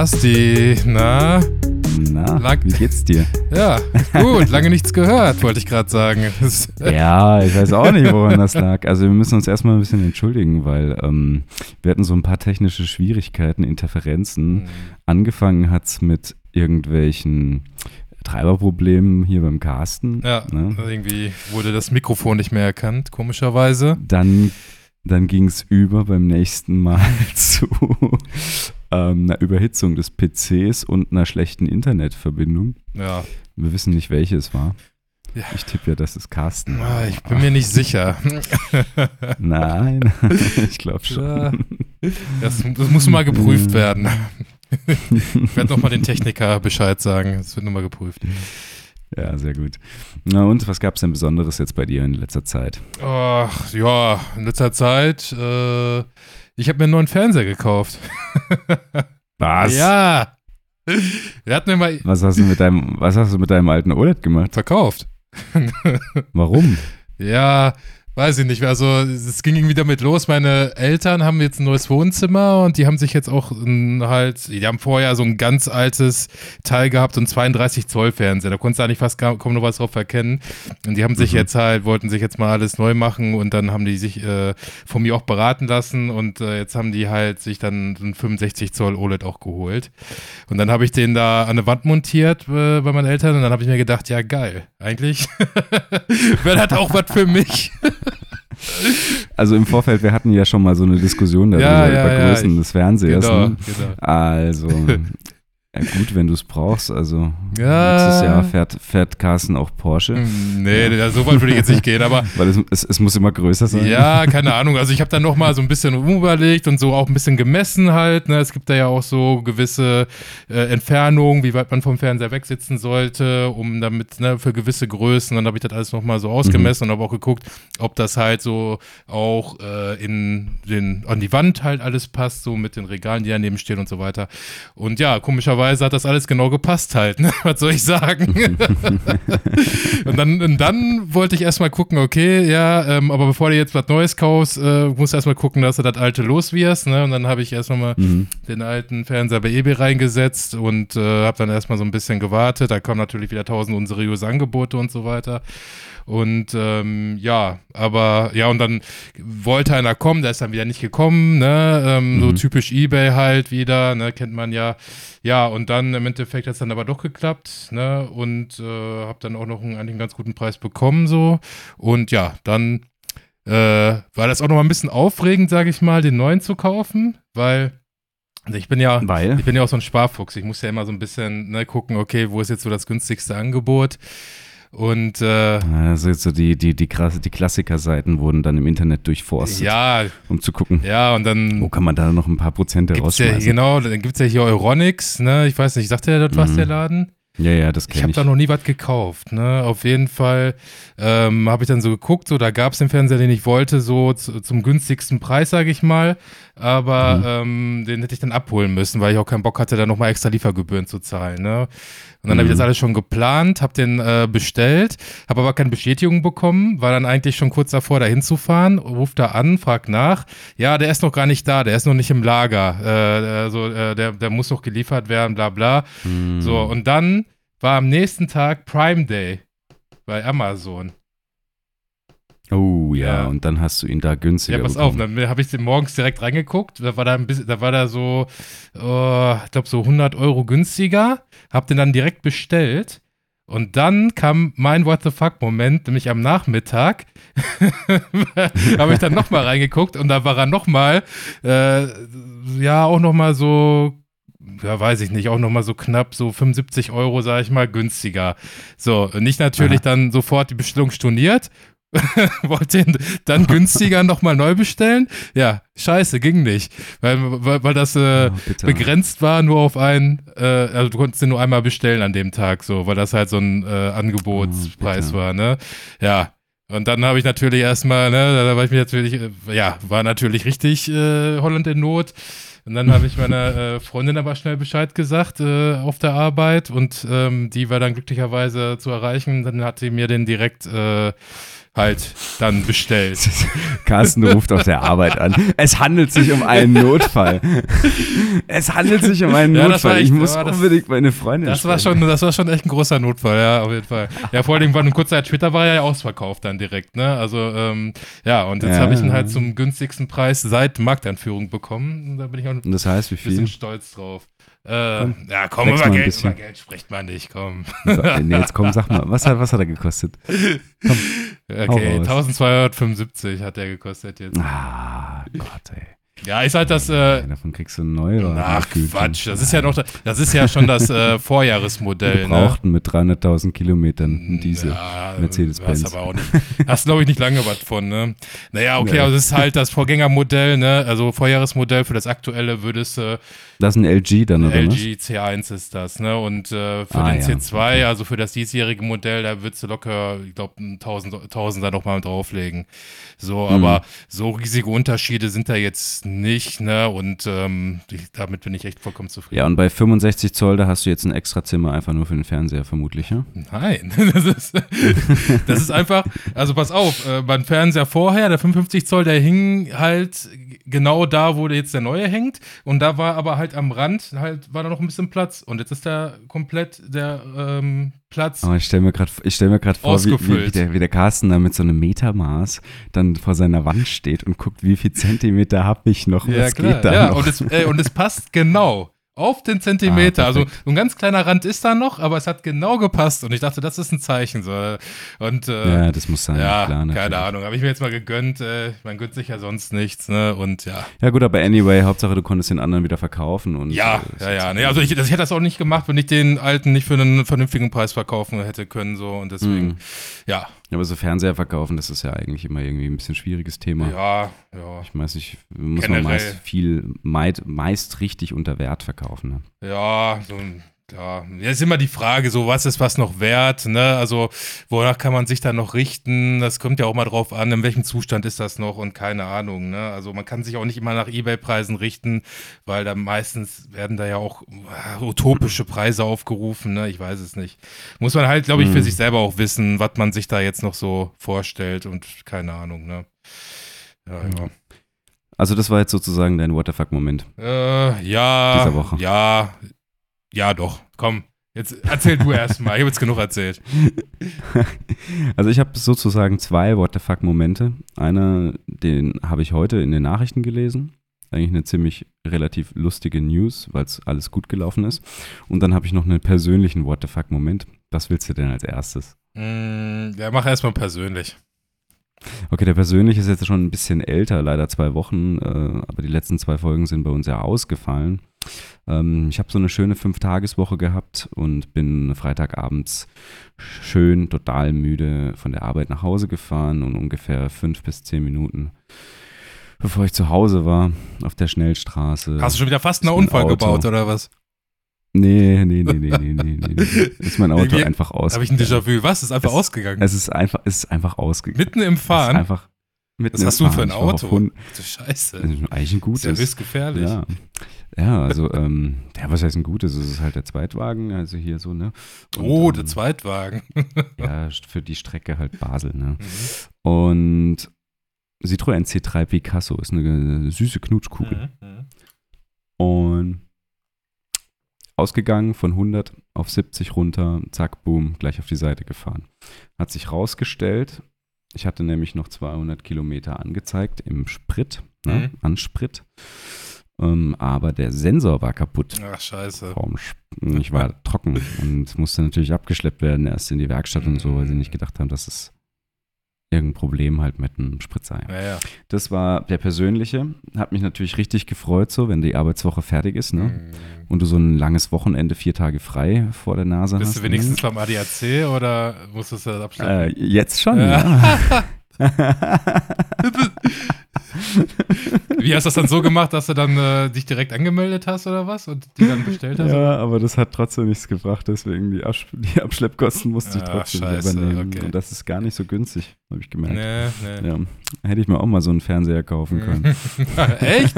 Basti, na? Na, Lang- wie geht's dir? Ja, gut, lange nichts gehört, wollte ich gerade sagen. Ja, ich weiß auch nicht, woran das lag. Also wir müssen uns erstmal ein bisschen entschuldigen, weil ähm, wir hatten so ein paar technische Schwierigkeiten, Interferenzen. Angefangen hat's mit irgendwelchen Treiberproblemen hier beim Carsten. Ja, Ne? irgendwie wurde das Mikrofon nicht mehr erkannt, komischerweise. Dann, dann ging's über beim nächsten Mal zu ähm, einer Überhitzung des PCs und einer schlechten Internetverbindung. Ja, Wir wissen nicht, welche es war. Ja. Ich tippe ja, das ist Carsten. Ah, ich bin mir nicht sicher. Nein, ich glaube schon. Das, das muss mal geprüft werden. Ich werde nochmal den Techniker Bescheid sagen. Das wird nochmal geprüft. Ja, sehr gut. Na und, was gab es denn Besonderes jetzt bei dir in letzter Zeit? Ach, ja, in letzter Zeit, äh, ich habe mir einen neuen Fernseher gekauft. Was? Ja. Wir hatten mir mal Was hast du mit deinem, was hast du mit deinem alten OLED gemacht? verkauft. Warum? Ja, weiß ich nicht. Also es ging irgendwie damit los. Meine Eltern haben jetzt ein neues Wohnzimmer und die haben sich jetzt auch halt, die haben vorher so ein ganz altes Teil gehabt, so ein 32 Zoll Fernseher. Da konntest du eigentlich fast kaum, kaum noch was drauf erkennen. Und die haben sich Mhm. jetzt halt, wollten sich jetzt mal alles neu machen und dann haben die sich äh, von mir auch beraten lassen und äh, jetzt haben die halt sich dann so ein 65 Zoll OLED auch geholt. Und dann habe ich den da an eine Wand montiert äh, bei meinen Eltern und dann habe ich mir gedacht, ja geil, eigentlich wäre das auch was für mich. Also im Vorfeld, wir hatten ja schon mal so eine Diskussion darüber, Ja, ja, über ja, Größen ich- des Fernsehers. Genau, Ne? genau. Also, ja gut, wenn du es brauchst. Also, Ja. nächstes Jahr fährt, fährt Carsten auch Porsche. Hm, Nee, ja. so weit würde ich jetzt nicht gehen, aber Weil es, es, es muss immer größer sein. ja, keine Ahnung. Also ich habe dann nochmal so ein bisschen umüberlegt und so auch ein bisschen gemessen halt. Ne? Es gibt da ja auch so gewisse äh, Entfernungen, wie weit man vom Fernseher wegsitzen sollte, um damit, ne, für gewisse Größen. Dann habe ich das alles nochmal so ausgemessen und habe auch geguckt, ob das halt so auch äh, in den, an die Wand halt alles passt, so mit den Regalen, die daneben stehen und so weiter. Und ja, komischerweise hat das alles genau gepasst halt, ne? Was soll ich sagen? und, dann, und dann wollte ich erstmal gucken, okay, ja, ähm, aber bevor du jetzt was Neues kaufst, äh, musst du erstmal gucken, dass du das alte los wirst, ne? Und dann habe ich erstmal mal Mhm. den alten Fernseher bei eBay reingesetzt und äh, habe dann erstmal so ein bisschen gewartet. Da kamen natürlich wieder tausend unseriöse Angebote und so weiter. Und ähm, ja, aber ja, und dann wollte einer kommen, der ist dann wieder nicht gekommen, ne? Ähm, So Mhm. typisch Ebay halt wieder, ne? Kennt man ja. Ja, und dann im Endeffekt hat es dann aber doch geklappt, ne? Und äh, habe dann auch noch einen, eigentlich einen ganz guten Preis bekommen, so. Und ja, dann äh, war das auch noch mal ein bisschen aufregend, sage ich mal, den neuen zu kaufen, weil also ich bin ja, Weil? ich bin ja auch so ein Sparfuchs. Ich muss ja immer so ein bisschen ne, gucken, okay, wo ist jetzt so das günstigste Angebot? Und äh, Also jetzt so die, die, die, die Klassikerseiten wurden dann im Internet durchforstet, ja, um zu gucken, ja, und dann wo kann man da noch ein paar Prozente gibt's ja, rausschmeißen. genau, dann gibt es ja hier Euronics, ne? Ich weiß nicht, sagt der das was, Mhm. der Laden? Ja, ja, das Ich kenne habe ich. da noch nie was gekauft, ne? Auf jeden Fall ähm, habe ich dann so geguckt, so da gab es den Fernseher, den ich wollte, so zu, zum günstigsten Preis, sage ich mal. Aber ähm, den hätte ich dann abholen müssen, weil ich auch keinen Bock hatte, da nochmal extra Liefergebühren zu zahlen, ne? Und dann habe ich Mhm. das alles schon geplant, habe den äh, bestellt, habe aber keine Bestätigung bekommen, war dann eigentlich schon kurz davor, da hinzufahren, ruft da an, fragt nach. Ja, der ist noch gar nicht da, der ist noch nicht im Lager. Äh, also äh, der, der muss noch geliefert werden, bla bla. Hm. So, und dann war am nächsten Tag Prime Day bei Amazon. Oh ja, Ja. und dann hast du ihn da günstiger Ja, pass auf, bekommen. dann habe ich den morgens direkt reingeguckt. Da war da ein bisschen, da war da so, oh, ich glaube so 100 Euro günstiger. Hab den dann direkt bestellt. Und dann kam mein What the fuck Moment, nämlich am Nachmittag, habe ich dann nochmal reingeguckt und da war er nochmal, äh, ja, auch nochmal so, ja, weiß ich nicht, auch nochmal so knapp so 75 Euro, sage ich mal, günstiger. So, nicht natürlich Aha. dann sofort die Bestellung storniert, wollte ihn dann günstiger nochmal neu bestellen. Ja, scheiße, ging nicht. Weil, weil, weil das äh, Oh, begrenzt war nur auf ein, äh, also du konntest den nur einmal bestellen an dem Tag, so, weil das halt so ein äh, Angebotspreis Oh, war, ne? Ja. Und dann habe ich natürlich erstmal, ne, da war ich mir natürlich, äh, ja, war natürlich richtig äh, Holland in Not. Und dann habe ich meiner äh, Freundin aber schnell Bescheid gesagt äh, auf der Arbeit und ähm, die war dann glücklicherweise zu erreichen. Dann hat sie mir den direkt äh, halt dann bestellt. Carsten ruft auf der Arbeit an. Es handelt sich um einen Notfall. Es handelt sich um einen Ja, Notfall. echt- ich muss das- unbedingt meine Freundin Das war schon, das war schon echt ein großer Notfall, ja, auf jeden Fall. Ja, vor allem, weil kurz Zeit später war er ja ausverkauft dann direkt, ne? Also, ähm, ja, und jetzt Ja, habe ich ihn halt zum günstigsten Preis seit Markteinführung bekommen. Und da bin ich auch ein das heißt, wie bisschen stolz drauf. Äh, Komm, ja, komm, über Geld, über Geld spricht man nicht, komm. Nee, jetzt komm, sag mal, was hat, was hat er gekostet? Okay, raus. 1275 hat der gekostet jetzt. Ah, Gott, ey. Ja, ist halt das, äh, Davon kriegst du einen Neuwagen. ach. Quatsch, das ist ja noch, das ist ja schon das äh, Vorjahresmodell, ne? Gebrauchten mit 300.000 Kilometern ein Diesel. Ja, Mercedes-Benz. Hast aber auch nicht, hast glaube ich nicht lange was von, ne? Naja, okay, Nee. also es ist halt das Vorgängermodell, ne? Also Vorjahresmodell für das aktuelle würdest du, Das ist ein LG dann, oder was? LG C1 ist das, ne? Und äh, für Ah, den ja, C2, okay. also für das diesjährige Modell, da würdest du locker, ich glaube, ein Tausend, Tausender nochmal drauflegen. So, Mhm. aber so riesige Unterschiede sind da jetzt nicht, ne? Und ähm, ich, damit bin ich echt vollkommen zufrieden. Ja, und bei 65 Zoll, da hast du jetzt ein extra Zimmer einfach nur für den Fernseher, vermutlich, ja? Nein, das ist, das ist einfach, also pass auf, äh, beim Fernseher vorher, der 55 Zoll, der hing halt genau da, wo jetzt der neue hängt und da war aber halt am Rand, halt war da noch ein bisschen Platz und jetzt ist da komplett der ähm, Platz. Aber ich stelle mir gerade stell vor, wie, wie, der, wie der Carsten da mit so einem Metermaß dann vor seiner Wand steht und guckt, wie viel Zentimeter habe ich noch, was geht da ja, noch? und es, äh, und es passt genau. Auf den Zentimeter. Ah, also ein ganz kleiner Rand ist da noch, aber es hat genau gepasst. Und ich dachte, das ist ein Zeichen. So. Und äh, ja, das muss sein, Ja, klar. keine. Ahnung. Habe ich mir jetzt mal gegönnt. Äh, man gönnt sich ja sonst nichts, ne? Und ja. Ja gut, aber anyway, Hauptsache du konntest den anderen wieder verkaufen. Und, Ja, äh, ja, ja. Nee, also ich, das, ich hätte das auch nicht gemacht, wenn ich den alten nicht für einen vernünftigen Preis verkaufen hätte können. So. Und deswegen, Mhm. ja, Aber so Fernseher verkaufen, das ist ja eigentlich immer irgendwie ein bisschen schwieriges Thema. ja, ja. Ich weiß nicht, muss Generell. man meist viel, meist, meist richtig unter Wert verkaufen. Ne? Ja, so ein. Ja, jetzt ist immer die Frage, so was ist was noch wert, ne? Also, wonach kann man sich da noch richten? Das kommt ja auch mal drauf an, in welchem Zustand ist das noch und keine Ahnung, ne? Also, man kann sich auch nicht immer nach Ebay-Preisen richten, weil da meistens werden da ja auch äh, utopische Preise aufgerufen, ne? Ich weiß es nicht. Muss man halt, glaube ich, für Mhm. sich selber auch wissen, was man sich da jetzt noch so vorstellt und keine Ahnung, ne? Ja, ja. Also das war jetzt sozusagen dein What the fuck-Moment. Äh, ja. Dieser Woche. Ja. Ja, doch. Komm. Jetzt erzähl du erst mal. Ich habe jetzt genug erzählt. Also ich habe sozusagen zwei What the fuck-Momente. Einer, den habe ich heute in den Nachrichten gelesen. Eigentlich eine ziemlich relativ lustige News, weil es alles gut gelaufen ist. Und dann habe ich noch einen persönlichen What the fuck-Moment. Was willst du denn als erstes? Mm, ja, mach erst mal persönlich. Okay, der persönliche ist jetzt schon ein bisschen älter, leider zwei Wochen, äh, aber die letzten zwei Folgen sind bei uns ja ausgefallen. Ähm, ich habe so eine schöne Fünf-Tages-Woche gehabt und bin Freitagabends schön, total müde von der Arbeit nach Hause gefahren und ungefähr fünf bis zehn Minuten, bevor ich zu Hause war, auf der Schnellstraße. Hast du schon wieder fast einen ist Unfall Auto. gebaut oder was? Nee, nee, nee, nee, nee, nee, nee. Ist mein Auto Irgendwie einfach Habe ich ein. Déjà-vu. Was? Ist einfach Es- ausgegangen. Es ist einfach, es ist einfach ausgegangen. Mitten im Es ist Fahren. einfach mitten Was hast du für ein Fahren. War auf Auto? Hund- Du Scheiße. Ist eigentlich ein gutes. Seriös gefährlich. Ja. Ja, also, ähm, ja, was heißt ein gutes? Es ist halt der Zweitwagen, also hier so, ne? Und, oh, ähm, der Zweitwagen. Ja, für die Strecke halt Basel, ne? Mhm. Und Citroën C3 Picasso ist eine süße Knutschkugel. Mhm, mhm. Und ausgegangen von 100 auf 70 runter, zack, boom, gleich auf die Seite gefahren. Hat sich rausgestellt, ich hatte nämlich noch 200 Kilometer angezeigt im Sprit, ne, Mhm. an Sprit. Ähm, aber der Sensor war kaputt. Ach, scheiße. Ich war trocken und musste natürlich abgeschleppt werden, erst in die Werkstatt und so, weil sie nicht gedacht haben, dass es irgendein Problem halt mit dem Sprit sei. Ja, ja. Das war der persönliche. Hat mich natürlich richtig gefreut, so, wenn die Arbeitswoche fertig ist, ne? Mhm. Und du so ein langes Wochenende, vier Tage frei vor der Nase Bist hast. du wenigstens ne? beim ADAC oder musstest du das abschleppen? Äh, jetzt schon, Ja. ja. Wie hast du das dann so gemacht, dass du dann äh, dich direkt angemeldet hast oder was und die dann bestellt hast? ja, aber das hat trotzdem nichts gebracht, deswegen die, Absch die Abschleppkosten musste ich Ah, trotzdem scheiße, übernehmen. okay. Und das ist gar nicht so günstig, habe ich gemerkt. Nee, nee. Ja, hätte ich mir auch mal so einen Fernseher kaufen können. Echt?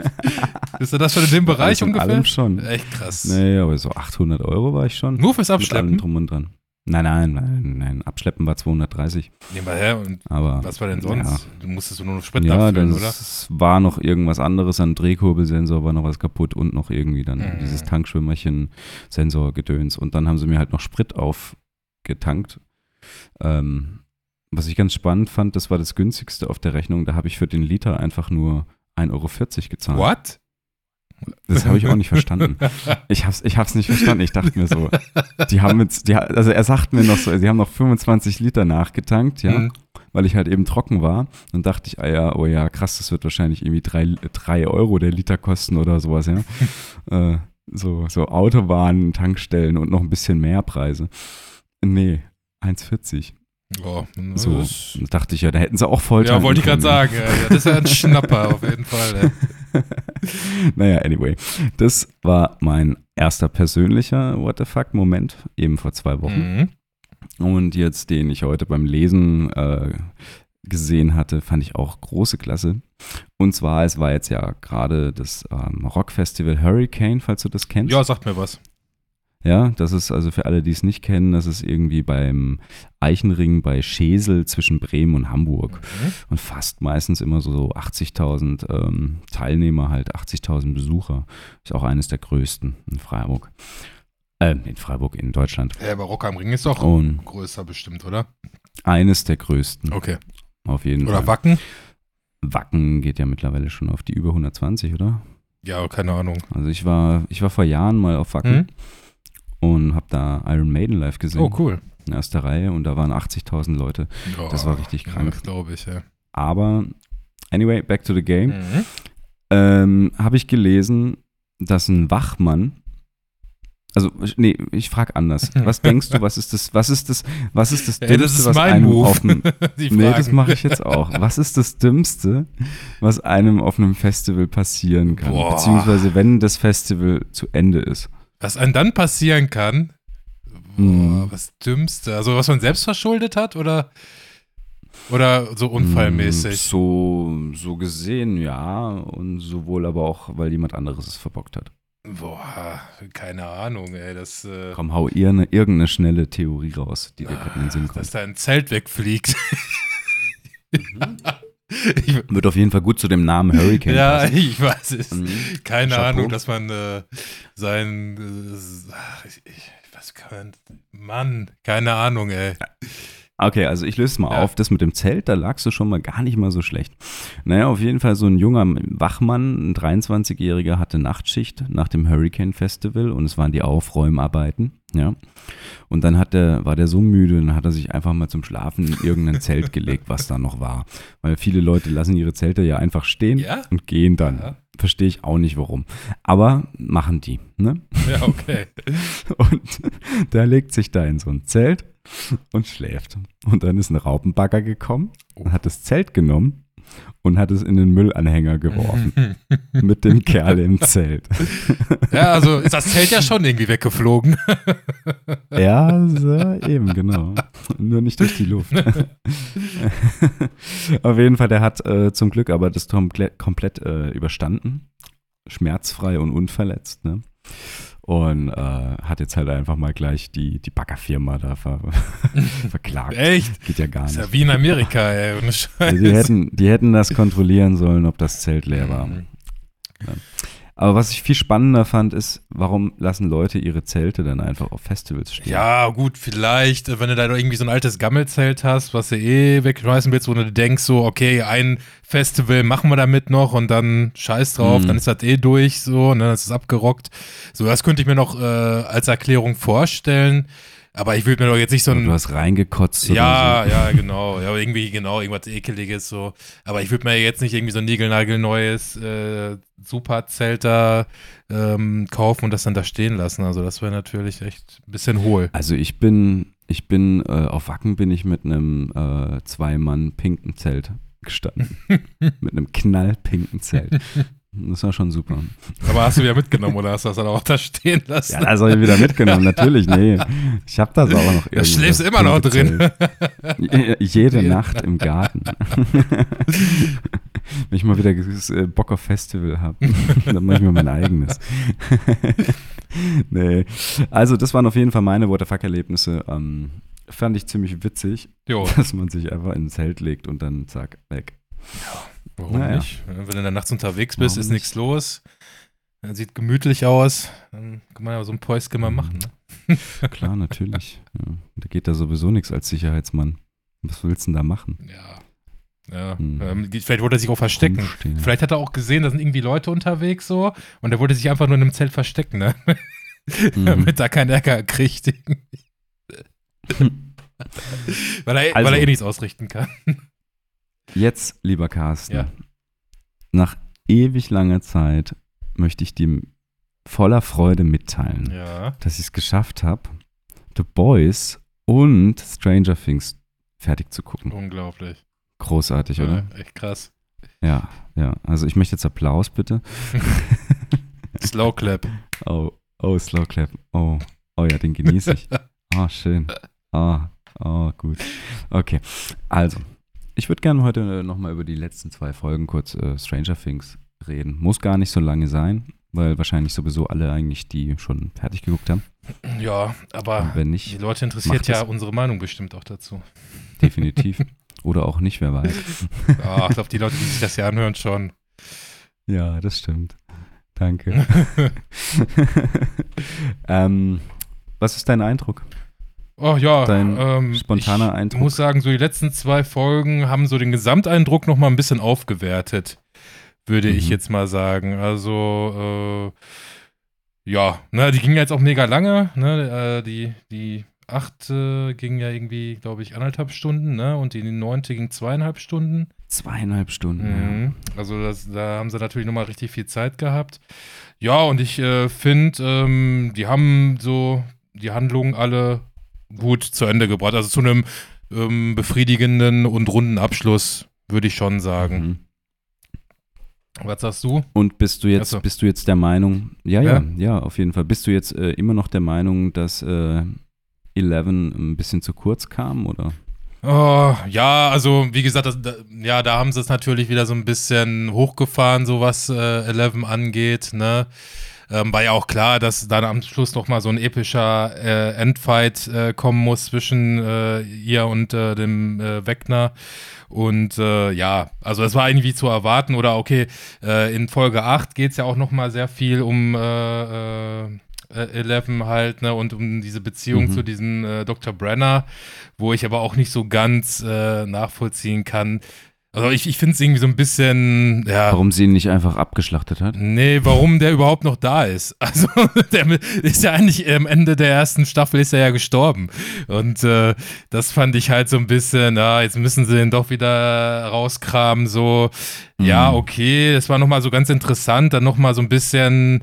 Bist du das schon in dem Bereich in ungefähr? allem schon. Echt krass. Nee, aber so 800 Euro war ich schon. Nur fürs Mit allem Abschleppen? drum und dran. Nein, nein, nein, nein. Abschleppen war 230. Nee, mal her. Und Aber was war denn sonst? Ja. Du musstest nur noch Sprit Ja, abfüllen, oder? das war noch irgendwas anderes. An Drehkurbelsensor war noch was kaputt und noch irgendwie dann Mhm. dieses Tankschwimmerchen, Sensorgedöns. Und dann haben sie mir halt noch Sprit aufgetankt. Ähm, was ich ganz spannend fand, das war das günstigste auf der Rechnung. Da habe ich für den Liter einfach nur 1,40 Euro gezahlt. What? Das habe ich auch nicht verstanden. Ich hab's, ich hab's nicht verstanden. Ich dachte mir so, die haben jetzt, die, also er sagt mir noch so, sie haben noch 25 Liter nachgetankt, ja, Mhm. weil ich halt eben trocken war. Dann dachte ich, ah ja, oh ja, krass, das wird wahrscheinlich irgendwie drei, drei Euro der Liter kosten oder sowas, ja. äh, so, so Autobahnen, Tankstellen und noch ein bisschen mehr Preise. Nee, 1,40. Oh, So, dachte ich ja, da hätten sie auch voll Ja, wollte ich gerade sagen. Ja, ja, das ist ja ein Schnapper auf jeden Fall. Ey. naja, anyway. Das war mein erster persönlicher What the fuck-Moment, eben vor zwei Wochen. Mhm. Und jetzt, den ich heute beim Lesen äh, gesehen hatte, fand ich auch große Klasse. Und zwar, es war jetzt ja gerade das ähm, Rockfestival Hurricane, falls du das kennst. Ja, sagt mir was. Ja, das ist also für alle, die es nicht kennen, das ist irgendwie beim Eichenring bei Schesel zwischen Bremen und Hamburg. Mhm. Und fast meistens immer so 80.000 ähm, Teilnehmer, halt 80.000 Besucher. Ist auch eines der größten in Freiburg. Äh, in Freiburg, in Deutschland. Ja, aber Rock am Ring ist doch Und größer bestimmt, oder? eines der größten, Okay. auf jeden Oder Fall. Wacken? Wacken geht ja mittlerweile schon auf die über 120, oder? Ja, keine Ahnung. Also ich war, ich war vor Jahren mal auf Wacken Mhm. Und habe da Iron Maiden live gesehen. Oh, cool. In erster Reihe und da waren 80.000 Leute. Das war richtig krank. Das glaube ich, ja. Aber, anyway, back to the game. Mhm. Ähm, habe ich gelesen, dass ein Wachmann, also nee, ich frage anders. Was denkst du, was ist das, was ist das, was ist das Dümmste, das ist was einem Move. auf Die Nee, das mache ich jetzt auch. Was ist das Dümmste, was einem auf einem Festival passieren kann? Boah. Beziehungsweise wenn das Festival zu Ende ist. Was einem dann passieren kann, boah, Mhm. was Dümmste. Also was man selbst verschuldet hat oder, oder so unfallmäßig? Mm, So, so gesehen, ja. Und sowohl aber auch, weil jemand anderes es verbockt hat. Boah, keine Ahnung, ey. Das, äh, Komm, hau ihr eine, irgendeine schnelle Theorie raus, die dir gerade in den Sinn dass kommt. da ein Zelt wegfliegt. Mhm. ich, Wird auf jeden Fall gut zu dem Namen Hurricane ja, passen. ich weiß es. Mhm. Keine Chapeau. Ahnung, dass man äh, sein. Äh, ach, ich, ich, was kann man. Mann, keine Ahnung, ey. Okay, also ich löse es mal Ja. auf. Das mit dem Zelt, da lagst du schon mal gar nicht mal so schlecht. Naja, auf jeden Fall so ein junger Wachmann, ein 23-Jähriger, hatte Nachtschicht nach dem Hurricane Festival und es waren die Aufräumarbeiten, ja. Und dann hat der, war der so müde, dann hat er sich einfach mal zum Schlafen in irgendein Zelt gelegt, was da noch war. Weil viele Leute lassen ihre Zelte ja einfach stehen Ja? und gehen dann. Ja. Verstehe ich auch nicht warum. Aber machen die, ne? Ja, okay. Und der legt sich da in so ein Zelt und schläft. Und dann ist ein Raupenbagger gekommen und hat das Zelt genommen und hat es in den Müllanhänger geworfen. mit dem Kerl im Zelt. ja, also ist das Zelt ja schon irgendwie weggeflogen. Ja, so, eben, genau. Nur nicht durch die Luft. Auf jeden Fall, der hat äh, zum Glück aber das komplett, komplett äh, überstanden. Schmerzfrei und unverletzt, ne? Und äh, hat jetzt halt einfach mal gleich die, die Baggerfirma da ver verklagt. Echt? Geht ja gar Ist nicht. ja wie in Amerika, ey. Ohne Scheiß. Die, hätten, die hätten das kontrollieren sollen, ob das Zelt leer war. Mhm. Aber was ich viel spannender fand, ist, warum lassen Leute ihre Zelte dann einfach auf Festivals stehen? Ja, gut, vielleicht, äh, wenn du da irgendwie so ein altes Gammelzelt hast, was du eh wegschmeißen willst, wo du denkst, so, okay, ein Festival machen wir damit noch und dann scheiß drauf, Mhm. dann ist das eh durch, so, ne, das ist abgerockt. So, das könnte ich mir noch äh, als Erklärung vorstellen. Aber ich würde mir doch jetzt nicht so ein. du hast reingekotzt Ja, oder ja, genau. Ja, irgendwie, genau, irgendwas Ekeliges so. Aber ich würde mir jetzt nicht irgendwie so ein niegelnagelneues äh, Superzelt da ähm, kaufen und das dann da stehen lassen. Also das wäre natürlich echt ein bisschen hohl. so. Also ich bin, ich bin, äh, auf Wacken bin ich mit einem äh, Zwei-Mann pinken Zelt gestanden. mit einem knallpinken Zelt. Das war schon super. Aber hast du wieder mitgenommen oder hast du das dann auch da stehen lassen? Ja, das habe ich wieder mitgenommen, natürlich. Nee, ich habe das auch noch schläfst du das immer noch drin. Jede Nacht im Garten. Wenn ich mal wieder äh, Bock auf Festival habe, dann mache ich mir mein eigenes. nee. Also, das waren auf jeden Fall meine What the fuck-Erlebnisse. Ähm, fand ich ziemlich witzig, Jo, dass man sich einfach ins Zelt legt und dann zack, weg. Warum Naja. nicht? Wenn du dann nachts unterwegs bist, Warum ist nichts los. Dann sieht gemütlich aus. Dann kann man ja so ein Päuschen mal machen. Ne? Klar, natürlich. Ja. Da geht da sowieso nichts als Sicherheitsmann. Was willst du denn da machen? Ja. Ja, Hm. ähm, vielleicht wollte er sich auch verstecken. Rumstehen. Vielleicht hat er auch gesehen, da sind irgendwie Leute unterwegs so und er wollte sich einfach nur in einem Zelt verstecken, ne? Mhm. Damit er keinen Ärger kriegt. weil, er, Also. weil er eh nichts ausrichten kann. Jetzt, lieber Carsten, Ja. nach ewig langer Zeit möchte ich dir voller Freude mitteilen, Ja. dass ich es geschafft habe, The Boys und Stranger Things fertig zu gucken. Unglaublich. Großartig, oder? Ja, echt krass. Ja, ja. Also ich möchte jetzt Applaus, bitte. Slow Clap. Oh, oh, Slow Clap. Oh, oh ja, den genieße ich. Oh, schön. Oh, oh, gut. Okay, also, ich würde gerne heute nochmal über die letzten zwei Folgen kurz äh, Stranger Things reden. Muss gar nicht so lange sein, weil wahrscheinlich sowieso alle eigentlich die schon fertig geguckt haben. Ja, aber Und wenn die nicht, Leute interessiert ja das. unsere Meinung bestimmt auch dazu. definitiv. Oder auch nicht, wer weiß. Ja, ich glaube, die Leute, die sich das ja anhören, schon. Ja, das stimmt. Danke. ähm, was ist dein Eindruck? Oh ja, Dein ähm, spontaner ich Eindruck? muss sagen, so die letzten zwei Folgen haben so den Gesamteindruck noch mal ein bisschen aufgewertet, würde ich Mhm. jetzt mal sagen. Also, äh, ja, ne, die ging ja jetzt auch mega lange, ne, äh, die, die achte ging ja irgendwie, glaube ich, anderthalb Stunden, ne, und die neunte ging zweieinhalb Stunden. Zweieinhalb Stunden. Mhm. Also das, da haben sie natürlich nochmal richtig viel Zeit gehabt. Ja, und ich äh, finde, ähm, die haben so die Handlungen alle gut zu Ende gebracht. Also zu einem ähm, befriedigenden und runden Abschluss, würde ich schon sagen. Mhm. Was sagst du? Und bist du jetzt, so. bist du jetzt der Meinung, ja, ja, Ja? ja, auf jeden Fall. Bist du jetzt äh, immer noch der Meinung, dass äh, Eleven ein bisschen zu kurz kam, oder? Oh, ja, also wie gesagt, das, da, ja, da haben sie es natürlich wieder so ein bisschen hochgefahren, so was äh, Eleven angeht, ne? Ähm, war ja auch klar, dass dann am Schluss noch mal so ein epischer äh, Endfight äh, kommen muss zwischen äh, ihr und äh, dem äh, Wegner. Und äh, ja, also das war irgendwie zu erwarten. Oder okay, in Folge 8 geht es ja auch noch mal sehr viel um äh, Eleven halt, ne, und um diese Beziehung Mhm. zu diesem äh, Dr. Brenner, wo ich aber auch nicht so ganz äh, nachvollziehen kann. Also ich, ich finde es irgendwie so ein bisschen, ja. Warum sie ihn nicht einfach abgeschlachtet hat? Nee, warum der überhaupt noch da ist. Also, der ist ja eigentlich am Ende der ersten Staffel ist er ja gestorben. Und äh, das fand ich halt so ein bisschen, na, jetzt müssen sie den doch wieder rauskramen, so. Ja, Mhm. okay, das war nochmal so ganz interessant, dann nochmal so ein bisschen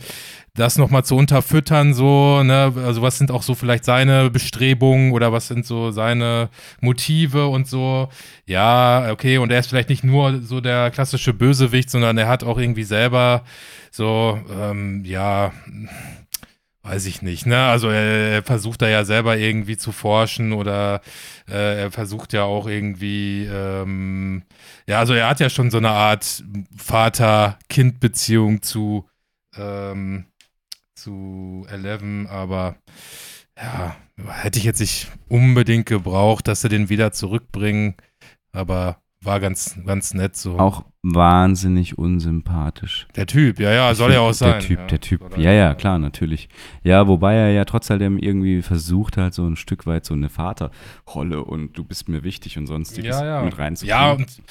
das nochmal zu unterfüttern, so, ne, also was sind auch so vielleicht seine Bestrebungen oder was sind so seine Motive und so. Ja, okay, und er ist vielleicht nicht nur so der klassische Bösewicht, sondern er hat auch irgendwie selber so, ähm, ja, weiß ich nicht, ne? Also er, er versucht da ja selber irgendwie zu forschen oder äh, er versucht ja auch irgendwie, ähm, ja, also er hat ja schon so eine Art Vater-Kind-Beziehung zu, ähm, zu Eleven, aber ja, hätte ich jetzt nicht unbedingt gebraucht, dass sie den wieder zurückbringen, aber war ganz, ganz nett so. Auch wahnsinnig unsympathisch. Der Typ, ja, ja, soll ja auch sein. Der Typ, ja. der Typ. Ja, ja, klar, natürlich. Ja, wobei er ja trotzdem irgendwie versucht halt so ein Stück weit so eine Vaterrolle und du bist mir wichtig und sonstiges Ja, ja. mit reinzubringen. Ja, und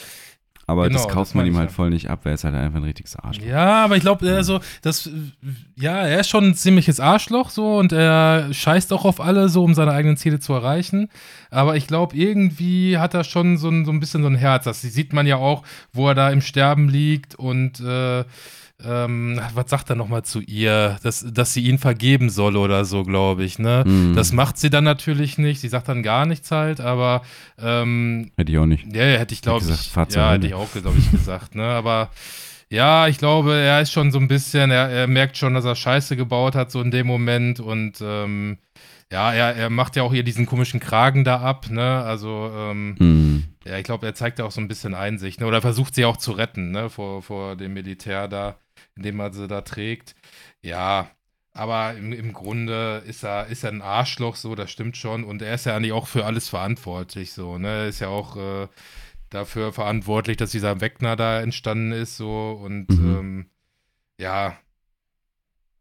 Aber das genau, kauft das man ihm halt ja. voll nicht ab, weil er ist halt einfach ein richtiges Arschloch. Ja, aber ich glaube, also, das, ja, er ist schon ein ziemliches Arschloch so und er scheißt auch auf alle so, um seine eigenen Ziele zu erreichen. Aber ich glaube, irgendwie hat er schon so ein, so ein bisschen so ein Herz. Das sieht man ja auch, wo er da im Sterben liegt und, äh, ähm, was sagt er nochmal zu ihr? Dass, dass sie ihn vergeben soll oder so, glaube ich, ne? Mhm. Das macht sie dann natürlich nicht. Sie sagt dann gar nichts halt, aber ähm, Hätte ich auch nicht. ja, hätte ich glaube gesagt, ich. zur Ja, hätte ich auch, glaube ich, gesagt, ne? Aber ja, ich glaube, er ist schon so ein bisschen, er, er merkt schon, dass er Scheiße gebaut hat, so in dem Moment. Und ähm, ja, er, er macht ja auch hier diesen komischen Kragen da ab, ne? Also, ähm, Mhm. ja, ich glaube, er zeigt ja auch so ein bisschen Einsicht, ne? Oder versucht sie auch zu retten, ne? Vor, vor dem Militär da, indem er sie da trägt. Ja, Aber im, im Grunde ist er, ist er ein Arschloch, so, das stimmt schon. Und er ist ja eigentlich auch für alles verantwortlich, so, ne? Er ist ja auch äh, dafür verantwortlich, dass dieser Wegner da entstanden ist, so. Und Mhm. ähm, ja.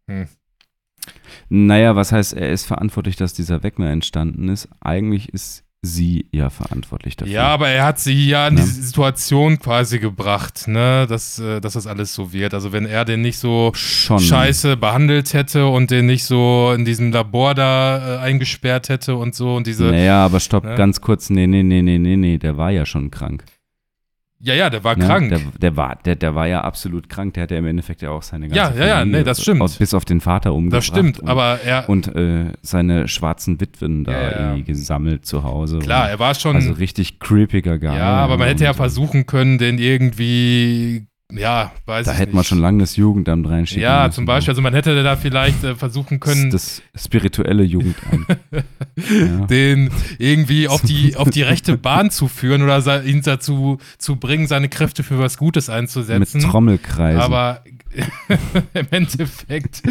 Hm. Naja, was heißt, er ist verantwortlich, dass dieser Wegner entstanden ist? Eigentlich ist sie ja verantwortlich dafür. Ja, aber er hat sie ja in Ja. diese Situation quasi gebracht, ne, dass, äh, dass das alles so wird. Also wenn er den nicht so schon. scheiße behandelt hätte und den nicht so in diesem Labor da äh, eingesperrt hätte und so und diese. Naja, aber stopp, Ne? ganz kurz. Nee, nee, nee, nee, nee, nee, der war ja schon krank. Ja, ja, der war Ne? krank. Der, der, war, der, der war ja absolut krank. Der hat ja im Endeffekt ja auch seine ganze Ja, ja, ja, nee, das stimmt. Aus, bis auf den Vater umgebracht. das stimmt, und, aber er. Und äh, seine schwarzen Witwen da Ja, ja. irgendwie gesammelt zu Hause. klar, er war schon. also richtig creepiger Guy. ja, aber man hätte ja und, versuchen können, den irgendwie. Ja, weiß Da ich hätte man schon lange das Jugendamt reinschicken Ja, müssen. zum Beispiel, also man hätte da vielleicht äh, versuchen können, Das, das spirituelle Jugendamt. ja. den irgendwie auf die, auf die rechte Bahn zu führen oder ihn dazu zu bringen, seine Kräfte für was Gutes Mit einzusetzen. Trommelkreisen. Aber im Endeffekt,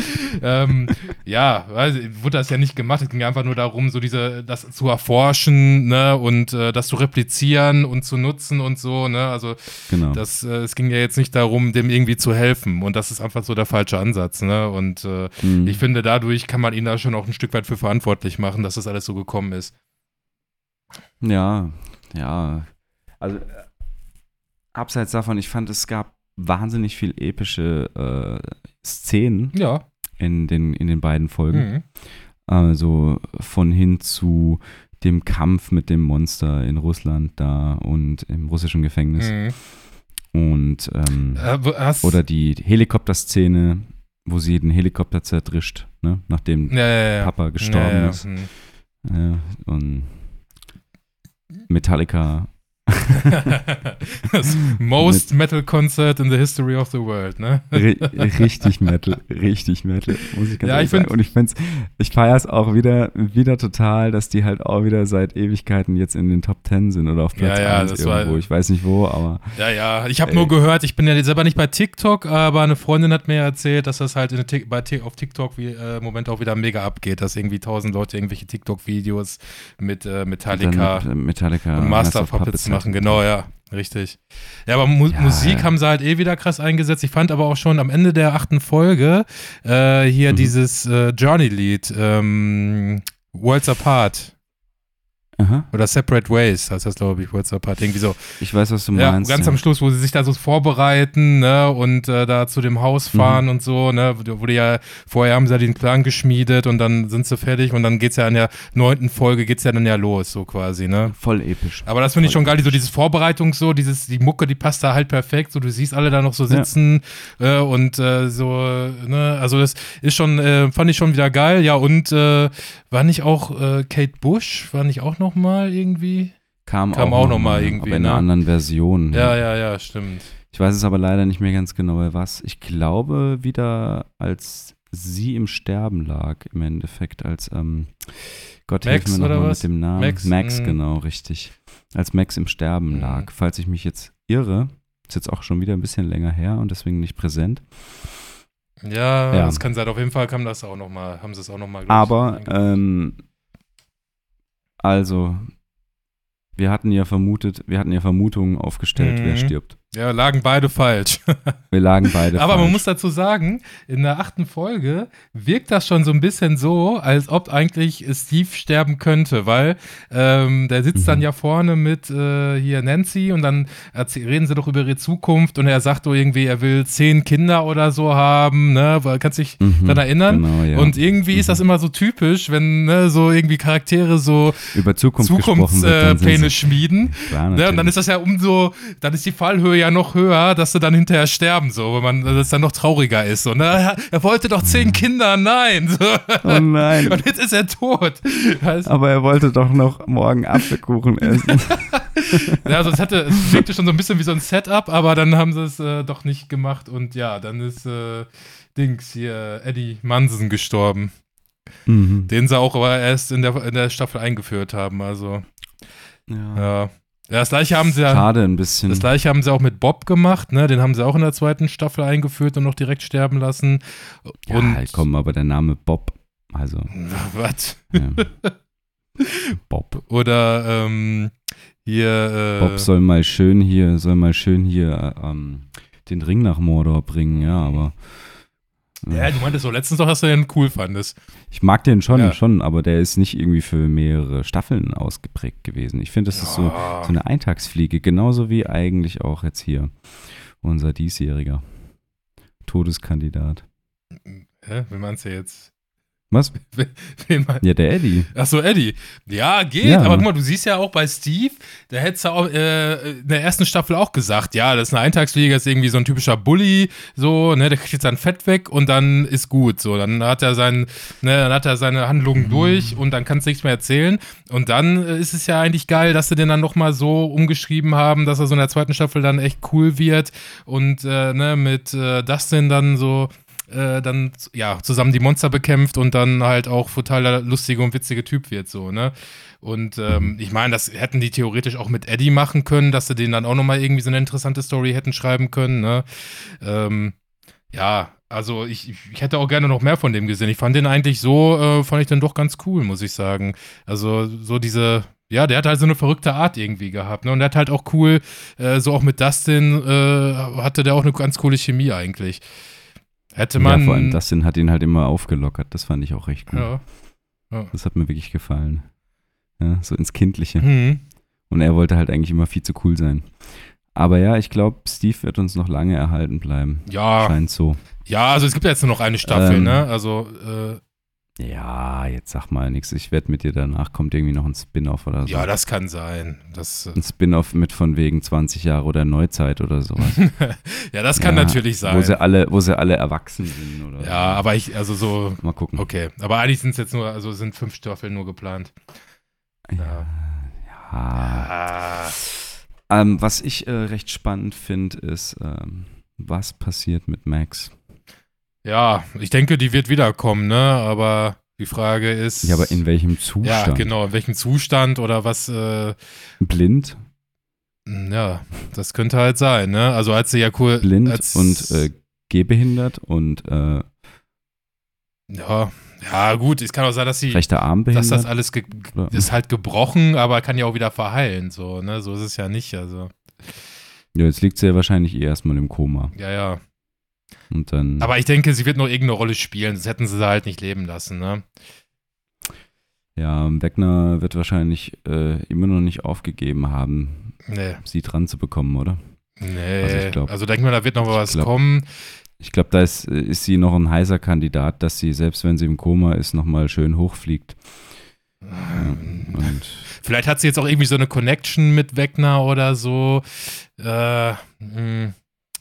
ähm, ja, ich, wurde das ja nicht gemacht. Es ging einfach nur darum, so diese, das zu erforschen, ne, und äh, das zu replizieren und zu nutzen und so, ne. Also genau. das, äh, es ging ja jetzt nicht darum, dem irgendwie zu helfen. Und das ist einfach so der falsche Ansatz, ne? Und äh, Mhm. ich finde, dadurch kann man ihn da schon auch ein Stück weit für verantwortlich machen, dass das alles so gekommen ist. Ja, ja. Also, äh, abseits davon, ich fand, es gab wahnsinnig viel epische äh, Szenen Ja. in den, in den beiden Folgen. Mhm. Also von hin zu dem Kampf mit dem Monster in Russland da und im russischen Gefängnis. Mhm. Und ähm, Äh, oder die Helikopterszene, wo sie den Helikopter zerdrischt, ne? nachdem ja, ja. Papa gestorben ist. Mhm. Und Metallica. das most Metal Concert in the history of the world, ne? Ri- richtig Metal, richtig Metal, muss ich ganz Ja, ehrlich ich sagen. Und ich find's, ich feiere es auch wieder, wieder total, dass die halt auch wieder seit Ewigkeiten jetzt in den Top Ten sind oder auf Platz Ja, ja, 1 das war- irgendwo. ich weiß nicht wo, aber Ja, ja. Ich habe nur gehört, ich bin ja selber nicht bei TikTok, aber eine Freundin hat mir erzählt, dass das halt in, bei, auf TikTok wie, äh, im Moment auch wieder mega abgeht, dass irgendwie tausend Leute irgendwelche TikTok-Videos mit äh, Metallica mit, äh, Metallica und Master Puppets halt. Machen, genau, ja, richtig. Ja, aber Mu Ja, Musik haben sie halt eh wieder krass eingesetzt. Ich fand aber auch schon am Ende der achten Folge äh, hier Mhm. dieses äh, Journey-Lied, ähm, Worlds Apart Aha. oder Separate Ways, heißt das, glaube ich, Worlds Apart, irgendwie so. Ich weiß, was du Ja, meinst. ganz ja. am Schluss, wo sie sich da so vorbereiten, ne, und äh, da zu dem Haus Mhm. fahren und so, ne, die ja, vorher haben sie ja den Plan geschmiedet und dann sind sie fertig und dann geht's ja in der neunten Folge geht's ja dann ja los, so quasi, ne. Voll episch. Aber das finde ich schon geil, so dieses Vorbereitung so, dieses, die Mucke, die passt da halt perfekt, so du siehst alle da noch so sitzen äh, und äh, so, ne, also das ist schon, äh, fand ich schon wieder geil, ja und äh, war nicht auch äh, Kate Bush, war nicht auch noch mal irgendwie? Kam, kam auch, auch noch noch irgendwie, Aber in einer ne? anderen Version. Ja, ja, ja, stimmt. Ich weiß es aber leider nicht mehr ganz genau, bei was. Ich glaube, wieder als sie im Sterben lag, im Endeffekt, als, ähm, Gott Max hilf mir nochmal mit dem Namen. Max, Max, mhm. genau, richtig. Als Max im Sterben Mhm. lag. Falls ich mich jetzt irre, ist jetzt auch schon wieder ein bisschen länger her und deswegen nicht präsent. Ja, Ja. das kann sein. Auf jeden Fall kam das auch noch mal, haben sie es auch noch mal. Aber, ähm, also, wir hatten ja vermutet, wir hatten ja Vermutungen aufgestellt, wer Mhm. stirbt. Ja, lagen beide falsch. Wir lagen beide Aber man falsch. muss dazu sagen, in der achten Folge wirkt das schon so ein bisschen so, als ob eigentlich Steve sterben könnte, weil ähm, der sitzt Mhm. dann ja vorne mit äh, hier Nancy und dann reden sie doch über ihre Zukunft und er sagt doch irgendwie, er will zehn Kinder oder so haben, ne? Kannst dich Mhm, daran erinnern? Genau, ja. Und irgendwie ist das immer so typisch, wenn ne, so irgendwie Charaktere so über Zukunftspläne sie- schmieden. Ja, Ne, und dann ist das ja umso, dann ist die Fallhöhe ja noch höher, dass sie dann hinterher sterben, so, wenn man das dann noch trauriger ist. So, ne? er, er wollte doch zehn Kinder, nein. So. Oh nein. Und jetzt ist er tot. Weißt, Aber er wollte doch noch morgen Apfelkuchen essen. ja, also es hatte, es wirkte schon so ein bisschen wie so ein Setup, aber dann haben sie es äh, doch nicht gemacht und ja, dann ist äh, Dings hier, Eddie Mansen gestorben, mhm. den sie auch aber erst in der, in der Staffel eingeführt haben, also ja. ja. Ja, das gleiche haben sie ja. Schade ein bisschen. Das gleiche haben sie auch mit Bob gemacht, ne? Den haben sie auch in der zweiten Staffel eingeführt und noch direkt sterben lassen. Und ja, komm, aber der Name Bob, also. was? Ja. Bob. Oder ähm, hier. Äh, Bob soll mal schön hier, soll mal schön hier ähm, den Ring nach Mordor bringen, ja, aber. Ja, du meintest so letztens doch, dass du den cool fandest. Ich mag den schon, Ja. schon, aber der ist nicht irgendwie für mehrere Staffeln ausgeprägt gewesen. Ich finde, das ist so, Ja. so eine Eintagsfliege, genauso wie eigentlich auch jetzt hier unser diesjähriger Todeskandidat. Hä? Wie meinst du jetzt? Was? Ja, der Eddie. Ach so, Eddie. Ja, geht. Ja. Aber guck mal, du siehst ja auch bei Steve, da hättest du auch äh, in der ersten Staffel auch gesagt, ja, das ist eine Eintagsfliege, das ist irgendwie so ein typischer Bully, so, ne, der kriegt jetzt sein Fett weg und dann ist gut, so, dann hat er sein, ne, dann hat er seine Handlungen durch und dann kannst du nichts mehr erzählen und dann äh, ist es ja eigentlich geil, dass sie den dann nochmal so umgeschrieben haben, dass er so in der zweiten Staffel dann echt cool wird und, äh, ne, mit äh, Dustin dann so, äh, dann ja zusammen die Monster bekämpft und dann halt auch total der lustige und witzige Typ wird so, ne? Und ähm, ich meine, das hätten die theoretisch auch mit Eddie machen können, dass sie den dann auch nochmal irgendwie so eine interessante Story hätten schreiben können, ne? Ähm, ja, also ich, ich- ich hätte auch gerne noch mehr von dem gesehen. Ich fand den eigentlich so, äh, fand ich den doch ganz cool, muss ich sagen. Also so diese, ja, der hat halt so eine verrückte Art irgendwie gehabt, ne? Und der hat halt auch cool, äh, so auch mit Dustin äh, hatte der auch eine ganz coole Chemie eigentlich. Hätte man. ja, vor allem Dustin hat ihn halt immer aufgelockert. Das fand ich auch recht gut. Ja. Das hat mir wirklich gefallen. Ja, so ins Kindliche. Mhm. Und er wollte halt eigentlich immer viel zu cool sein. Aber ja, ich glaube, Steve wird uns noch lange erhalten bleiben. Ja, Scheint so. ja, also es gibt ja jetzt nur noch eine Staffel, Ähm, ne? Also, äh, Ja, jetzt sag mal nichts. Ich wette mit dir, danach kommt irgendwie noch ein Spin-off oder so. ja, das kann sein. Das, äh, ein Spin-off mit von wegen 20 Jahre oder Neuzeit oder sowas. ja, das kann Ja, natürlich sein. Wo sie alle, wo sie alle erwachsen sind oder ja, aber ich, also so, Mal gucken. okay. Aber eigentlich sind es jetzt nur, also sind fünf Staffeln nur geplant. Ja. ja. Ah, Ähm, was ich äh, recht spannend finde, ist, ähm, was passiert mit Max? Ja, ich denke, die wird wiederkommen, ne? Aber die Frage ist. Ja, aber in welchem Zustand? Ja, genau, in welchem Zustand oder was, äh, Blind, ja, das könnte halt sein, ne? Also als sie ja cool. blind und äh, gehbehindert und äh, Ja, ja, gut, es kann auch sein, dass sie. rechter Arm dass behindert. das alles ist halt gebrochen, aber kann ja auch wieder verheilen, so, ne? So ist es ja nicht, also. ja, jetzt liegt sie ja wahrscheinlich eh erstmal im Koma. Ja, ja. Und dann. Aber ich denke, sie wird noch irgendeine Rolle spielen, das hätten sie sie halt nicht leben lassen, ne? ja, Wegner wird wahrscheinlich äh, immer noch nicht aufgegeben haben, Nee, sie dran zu bekommen, oder? nee. Also Also, ich glaub- denk mal, da wird noch was glaub- kommen. Ich glaube, da ist, äh, ist sie noch ein heißer Kandidat, dass sie, selbst wenn sie im Koma ist, nochmal schön hochfliegt. Ja, und Vielleicht hat sie jetzt auch irgendwie so eine Connection mit Wegner oder so. Äh, mh,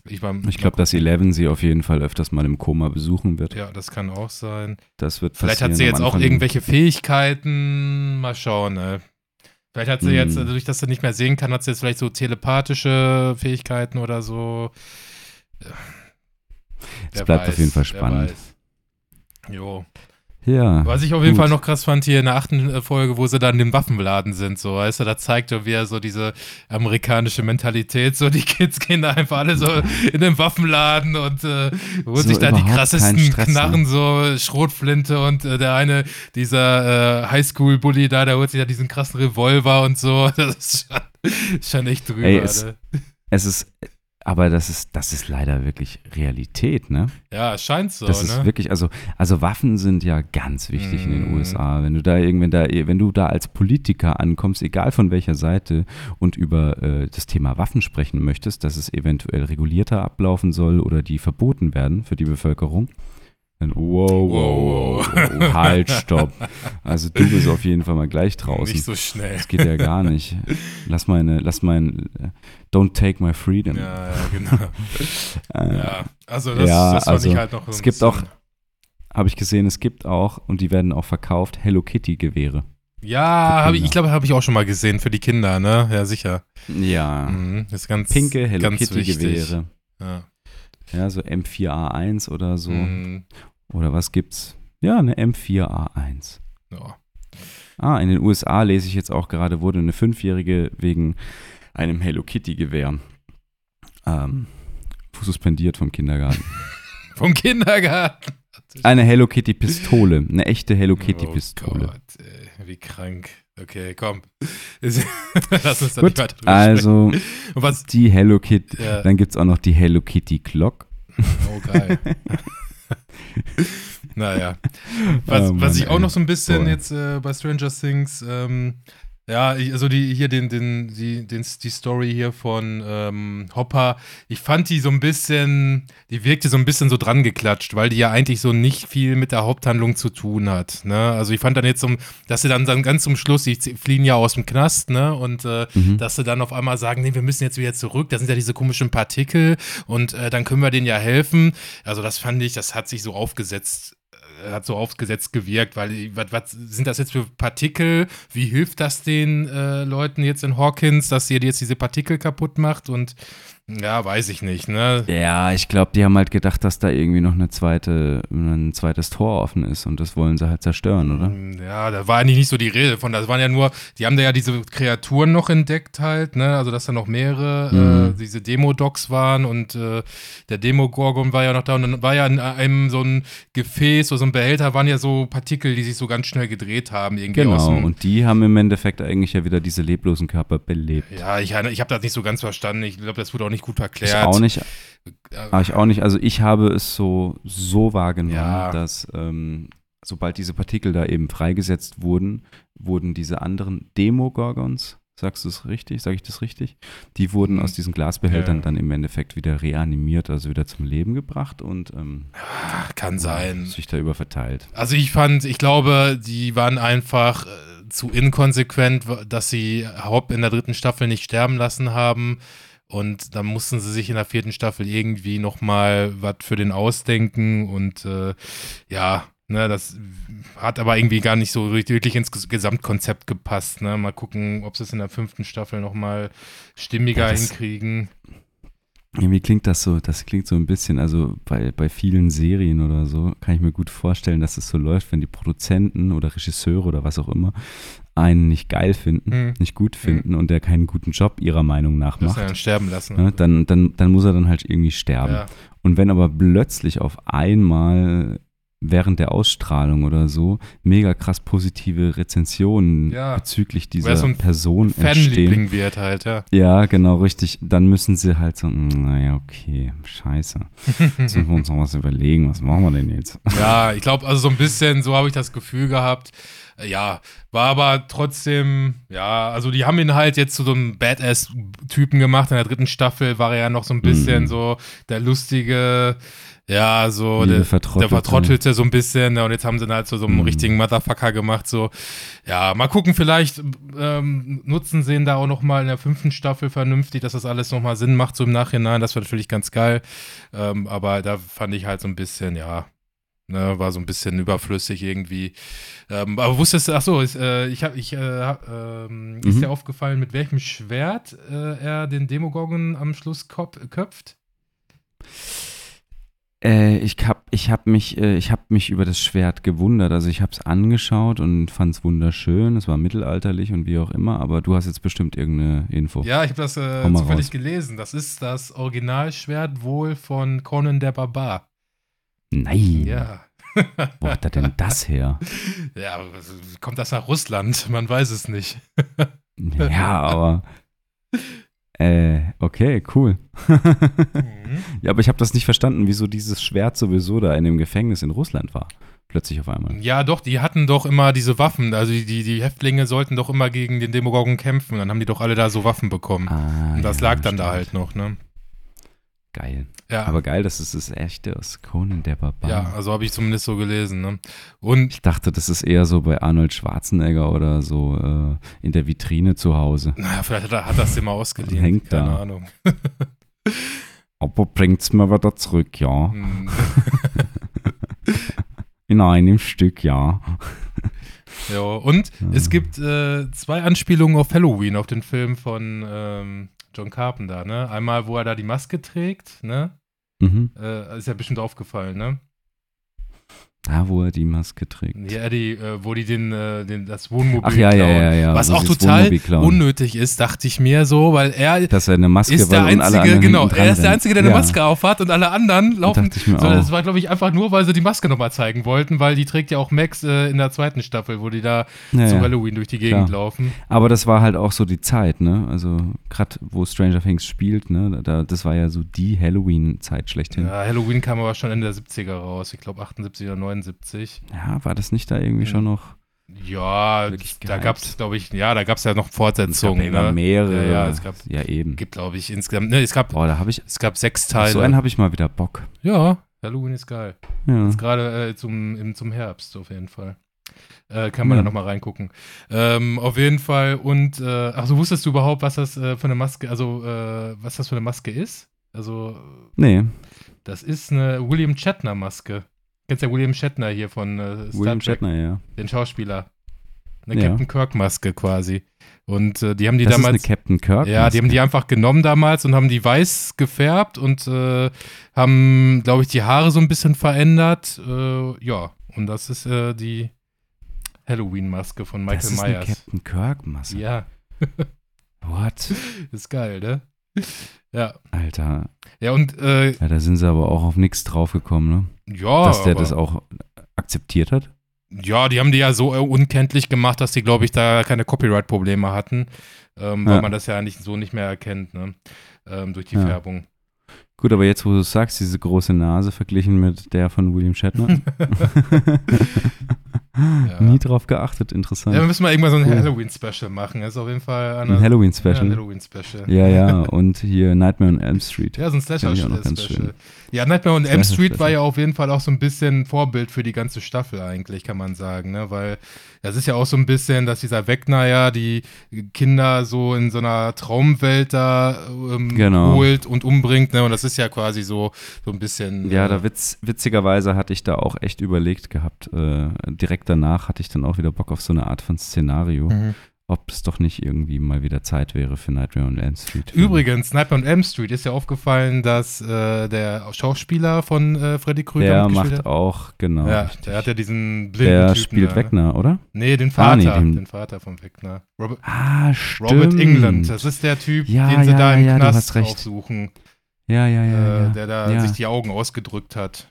ich ich glaube, dass Eleven sie auf jeden Fall öfters mal im Koma besuchen wird. Ja, das kann auch sein. Das wird Vielleicht hat sie jetzt auch irgendwelche Fähigkeiten. Mal schauen, ne? Vielleicht hat sie Hm. jetzt, dadurch, dass sie nicht mehr sehen kann, hat sie jetzt vielleicht so telepathische Fähigkeiten oder so. Es bleibt auf jeden Fall spannend. weiß. Jo. Ja. Was ich auf jeden gut. Fall noch krass fand hier in der achten äh, Folge, wo sie dann im Waffenladen sind, so, weißt du, da zeigt er wieder so diese amerikanische Mentalität, so die Kids gehen da einfach alle so in den Waffenladen und äh, holen So sich da die krassesten Stress, ne? Knarren, so Schrotflinte und äh, der eine, dieser äh, Highschool-Bully da, der holt sich da diesen krassen Revolver und so, das ist schon, schon echt drüber, Ey, es-? Es ist, aber das ist, das ist leider wirklich Realität, ne? Ja, es scheint so, Das ne? ist wirklich, also, also Waffen sind ja ganz wichtig in den Mhm. USA. Wenn du da irgendwann da, wenn du da als Politiker ankommst, egal von welcher Seite, und über äh, das Thema Waffen sprechen möchtest, dass es eventuell regulierter ablaufen soll oder die verboten werden für die Bevölkerung, wow, wow, wow, wow halt, stopp. Also du bist auf jeden Fall mal gleich draußen. Nicht so schnell. Das geht ja gar nicht. Lass meine, lass mein, äh, don't take my freedom. Ja, ja, genau. Äh, Ja, also das, Ja, das fand also ich halt noch es gibt auch- Habe ich gesehen, es gibt auch, und die werden auch verkauft, Hello Kitty Gewehre. Ja, hab ich, ich glaube, habe ich auch schon mal gesehen für die Kinder, ne? Ja, sicher. Ja. Mhm, ist ganz Pinke Hello ganz Kitty wichtig. Gewehre. Ja. Ja, so M4A1 oder so. Mhm, Oder was gibt's? Ja, eine M4A1. ja. Ah, in den USA lese ich jetzt auch gerade, wurde eine Fünfjährige wegen einem Hello Kitty-Gewehr. Ähm, suspendiert vom Kindergarten. Vom Kindergarten. Eine Hello Kitty-Pistole. Eine echte Hello Kitty-Pistole. Oh Gott, ey, wie krank. Okay, komm. Lass uns da Gut, nicht weiter drüber also die Hello Kitty. Ja. Dann gibt es auch noch die Hello Kitty Clock. Oh, geil. naja. Was, Oh Mann, was ich auch noch so ein bisschen jetzt äh, bei Stranger Things, ähm, ja, ich, also die hier den, den, die, den, die Story hier von ähm, Hopper, ich fand die so ein bisschen, die wirkte so ein bisschen so dran geklatscht, weil die ja eigentlich so nicht viel mit der Haupthandlung zu tun hat. Ne? Also ich fand dann jetzt so, dass sie dann, dann ganz zum Schluss, die fliehen ja aus dem Knast, ne? Und äh, Mhm. dass sie dann auf einmal sagen, nee, wir müssen jetzt wieder zurück, da sind ja diese komischen Partikel und äh, dann können wir denen ja helfen. Also das fand ich, das hat sich so aufgesetzt, hat so aufgesetzt gewirkt, weil äh, was, was sind das jetzt für Partikel? Wie hilft das den äh, Leuten jetzt in Hawkins, dass ihr jetzt diese Partikel kaputt macht? Und ja, weiß ich nicht, ne? Ja, ich glaube, die haben halt gedacht, dass da irgendwie noch eine zweite, ein zweites Tor offen ist und das wollen sie halt zerstören, oder? Ja, da war eigentlich nicht so die Rede von. Das waren ja nur, die haben da ja diese Kreaturen noch entdeckt halt, ne? Also dass da noch mehrere Mhm. äh, diese Demo-Docs waren und äh, der Demo-Gorgon war ja noch da und dann war ja in einem so ein Gefäß oder so ein Behälter waren ja so Partikel, die sich so ganz schnell gedreht haben irgendwie Genau, dem, und die haben im Endeffekt eigentlich ja wieder diese leblosen Körper belebt. ja, ich, ich habe das nicht so ganz verstanden. Ich glaube, das wurde auch nicht gut Ich erklärt. auch nicht, Äh, aber ich auch nicht. Also ich habe es so, so wahrgenommen, Ja. dass ähm, sobald diese Partikel da eben freigesetzt wurden, wurden diese anderen Demogorgons, sagst du es richtig, sage ich das richtig? Die wurden Mhm. aus diesen Glasbehältern Ja. dann im Endeffekt wieder reanimiert, also wieder zum Leben gebracht und ähm, Kann sein. sich da über verteilt. Also ich fand, ich glaube, die waren einfach äh, zu inkonsequent, dass sie Haupt in der dritten Staffel nicht sterben lassen haben. Und dann mussten sie sich in der vierten Staffel irgendwie nochmal was für den ausdenken. Und äh, ja, ne, das hat aber irgendwie gar nicht so wirklich ins Ges- Gesamtkonzept gepasst. Ne? Mal gucken, ob sie es in der fünften Staffel nochmal stimmiger Ja, hinkriegen. Irgendwie klingt das so, das klingt so ein bisschen, also bei, bei vielen Serien oder so, kann ich mir gut vorstellen, dass es so läuft, wenn die Produzenten oder Regisseure oder was auch immer einen nicht geil finden, Hm. nicht gut finden und der keinen guten Job ihrer Meinung nach macht, dann sterben lassen. ne, dann, dann, dann muss er dann halt irgendwie sterben. ja. Und wenn aber plötzlich auf einmal während der Ausstrahlung oder so mega krass positive Rezensionen Ja. bezüglich dieser so Person entstehen, wird halt, ja. ja, genau, richtig. Dann müssen sie halt so, "Mm, naja, okay, scheiße. Jetzt müssen wir uns noch was überlegen, was machen wir denn jetzt? Ja, ich glaube, also so ein bisschen, so habe ich das Gefühl gehabt. Ja, war aber trotzdem, ja, also die haben ihn halt jetzt zu so einem Badass-Typen gemacht. In der dritten Staffel war er ja noch so ein bisschen Mhm. so der lustige, ja, so der, Vertrottelte. der Vertrottelte so ein bisschen. ne, Und jetzt haben sie ihn halt zu so einem Mhm. richtigen Motherfucker gemacht. So, ja, mal gucken, vielleicht ähm, nutzen sie ihn da auch noch mal in der fünften Staffel vernünftig, dass das alles noch mal Sinn macht, so im Nachhinein. Das wäre natürlich ganz geil. Ähm, aber da fand ich halt so ein bisschen, ja, ne, war so ein bisschen überflüssig irgendwie. Ähm, aber wusstest du, ach so, ist, äh, ich habe, ich, äh, hab, ähm, ist Mhm. dir aufgefallen, mit welchem Schwert äh, er den Demogorgon am Schluss köpft? Äh, ich hab, ich hab mich, äh, ich hab mich über das Schwert gewundert. Also ich habe es angeschaut und fand es wunderschön. Es war mittelalterlich und wie auch immer, aber du hast jetzt bestimmt irgendeine Info. Ja, ich habe das äh, zufällig raus. gelesen. Das ist das Originalschwert wohl von Conan der Barbar. Nein. Ja. Wo hat er denn das her? Ja, kommt das nach Russland? Man weiß es nicht. Ja, aber. Äh, okay, cool. Mhm. ja, aber ich habe das nicht verstanden, wieso dieses Schwert sowieso da in dem Gefängnis in Russland war. Plötzlich auf einmal. Ja, doch, die hatten doch immer diese Waffen. Also die, die, Häftlinge sollten doch immer gegen den Demogorgon kämpfen. Dann haben die doch alle da so Waffen bekommen. Ah, Und das ja, lag dann da stimmt. halt noch, ne? Geil. Ja, Aber geil, das ist das echte aus Conan der Barbar. ja also habe ich zumindest so gelesen, ne? Und Ich dachte, das ist eher so bei Arnold Schwarzenegger oder so äh, in der Vitrine zu Hause. naja, vielleicht hat er hat das immer ausgeliehen. Hängt Keine da. Ahnung. Aber bringt's mir wieder zurück, ja. Hm, In einem Stück, ja. ja, und Ja. es gibt äh, zwei Anspielungen auf Halloween, auf den Film von ähm, John Carpenter, ne? Einmal, wo er da die Maske trägt, ne? Mhm. Äh, ist ja bestimmt aufgefallen, ne? Ja, wo er die Maske trägt. Ja, die, äh, wo die den, äh, den, das Wohnmobil Ach ja, ja, klauen. ja, ja. Was wo auch total unnötig ist, dachte ich mir so, weil er Dass er eine Maske ist der Einzige, genau, er ist der. Einzige, der eine ja. Maske aufhat und alle anderen laufen. dachte ich mir so, auch. das war, glaube ich, einfach nur, weil sie die Maske nochmal zeigen wollten, weil die trägt ja auch Max äh, in der zweiten Staffel, wo die da Ja, zu ja. Halloween durch die Gegend Klar. laufen. Aber das war halt auch so die Zeit, ne? Also gerade wo Stranger Things spielt, ne? Da, das war ja so die Halloween-Zeit schlechthin. Ja, Halloween kam aber schon Ende der 70er raus, ich glaube 78 oder 79. Ja, war das nicht da irgendwie schon noch? Ja, da gab es, glaube ich, ja, da gab es ja noch Es gab Fortsetzungen. ja immer ne? mehrere. Ja, ja, es gab, ja eben. gibt, glaube ich, insgesamt, ne, es gab, Boah, da habe ich. es gab sechs Teile. so einen habe ich mal wieder Bock. ja, Halloween ist geil. Ja. Jetzt gerade äh, zum, im, zum Herbst auf jeden Fall. Äh, kann man Ja. da nochmal reingucken. Ähm, auf jeden Fall. Und, äh, ach so, wusstest du überhaupt, was das äh, für eine Maske, also, äh, was das für eine Maske ist? Also, Nee, das ist eine William Shatner Maske. Kennst ja William Shatner hier von äh, Star William Trek, Shatner, ja. den Schauspieler. Eine Ja. Captain Kirk Maske quasi. Und äh, die haben die das damals. ist eine Captain Kirk. Ja, die haben die einfach genommen damals und haben die weiß gefärbt und äh, haben, glaube ich, die Haare so ein bisschen verändert. Äh, ja, und das ist äh, die Halloween-Maske von Michael das ist eine Myers. Captain Kirk Maske. Ja, What? ist geil, ne? Ja. Alter. Ja, und äh, Ja, da sind sie aber auch auf nichts draufgekommen, ne? ja, Dass der aber, das auch akzeptiert hat. ja, die haben die ja so äh, unkenntlich gemacht, dass die, glaube ich, da keine Copyright-Probleme hatten, ähm, weil Ja. man das ja eigentlich so nicht mehr erkennt, ne? Ähm, durch die Ja. Färbung. Gut, aber jetzt, wo du sagst, diese große Nase verglichen mit der von William Shatner. Nie drauf geachtet, interessant. Ja, wir müssen mal irgendwann so ein Cool. Halloween-Special machen. Das ist auf jeden Fall Ein Halloween-Special. Ja, Halloween-Special. Ja, ja, und hier Nightmare on Elm Street. Ja, so ein Slasher-Special. Ja, Nightmare on Elm Street war ja auf jeden Fall auch so ein bisschen Vorbild für die ganze Staffel eigentlich, kann man sagen, ne? Weil das ist ja auch so ein bisschen, dass dieser Wegner ja die Kinder so in so einer Traumwelt da ähm, Genau. holt und umbringt, ne? Und das ist ja quasi so, so ein bisschen. Ja, äh, da witz, witzigerweise hatte ich da auch echt überlegt gehabt. Äh, direkt danach hatte ich dann auch wieder Bock auf so eine Art von Szenario, Mhm. Ob es doch nicht irgendwie mal wieder Zeit wäre für Nightmare on Elm Street. Übrigens, Nightmare on Elm Street ist ja aufgefallen, dass äh, der Schauspieler von äh, Freddy Krüger Der macht hat. auch, genau. Ja, richtig. der hat ja diesen blinden der Typen spielt da. Wegner, oder? Nee, den Ah, Vater. nee, den- den Vater von Wegner. Robert, Ah, stimmt. Robert England. Das ist der Typ, Ja, den sie ja, da im ja, Knast aufsuchen. Ja, ja, ja. äh, ja. Der da sich die Augen ausgedrückt hat.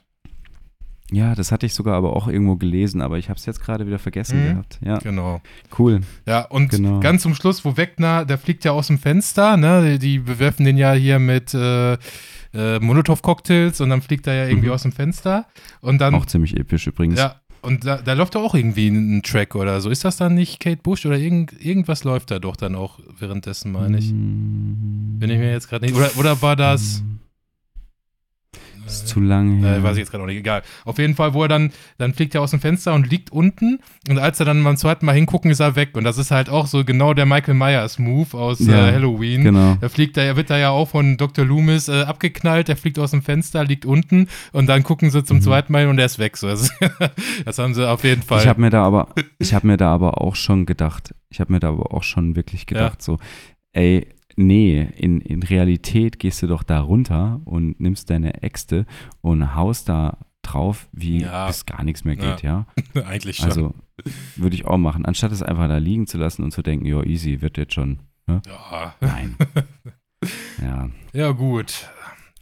Ja, das hatte ich sogar aber auch irgendwo gelesen, aber ich habe es jetzt gerade wieder vergessen Mhm. gehabt. Ja, Genau. cool. Ja, und Genau. ganz zum Schluss, wo Wegner, der fliegt ja aus dem Fenster, ne? Die, die bewerfen den ja hier mit äh, äh, Molotow-Cocktails und dann fliegt er ja irgendwie Mhm. aus dem Fenster. Und dann. Auch ziemlich episch übrigens. Ja, und da, da läuft doch auch irgendwie ein Track oder so. Ist das dann nicht Kate Bush oder irgend, irgendwas läuft da doch dann auch währenddessen, meine ich. Mm. Bin ich mir jetzt gerade nicht. Oder, oder war das. Ist zu lang her. Äh, weiß ich jetzt gerade auch nicht, egal. Auf jeden Fall, wo er dann, dann fliegt er aus dem Fenster und liegt unten und als er dann beim zweiten Mal hingucken, ist er weg. Und das ist halt auch so genau der Michael Myers Move aus Ja, äh, Halloween. Genau. Da fliegt er, wird er ja auch von Dr. Loomis äh, abgeknallt, der fliegt aus dem Fenster, liegt unten und dann gucken sie zum Mhm. zweiten Mal und er ist weg. So, das, das haben sie auf jeden Fall. Ich habe mir da aber, ich habe mir da aber auch schon gedacht, ich habe mir da aber auch schon wirklich gedacht, so, ey, nee, in, in Realität gehst du doch da runter und nimmst deine Äxte und haust da drauf, wie Ja. bis gar nichts mehr geht, ja. Eigentlich schon. Also würde ich auch machen, anstatt es einfach da liegen zu lassen und zu denken, ja, easy, wird jetzt schon. ja. Nein. ja, ja, gut.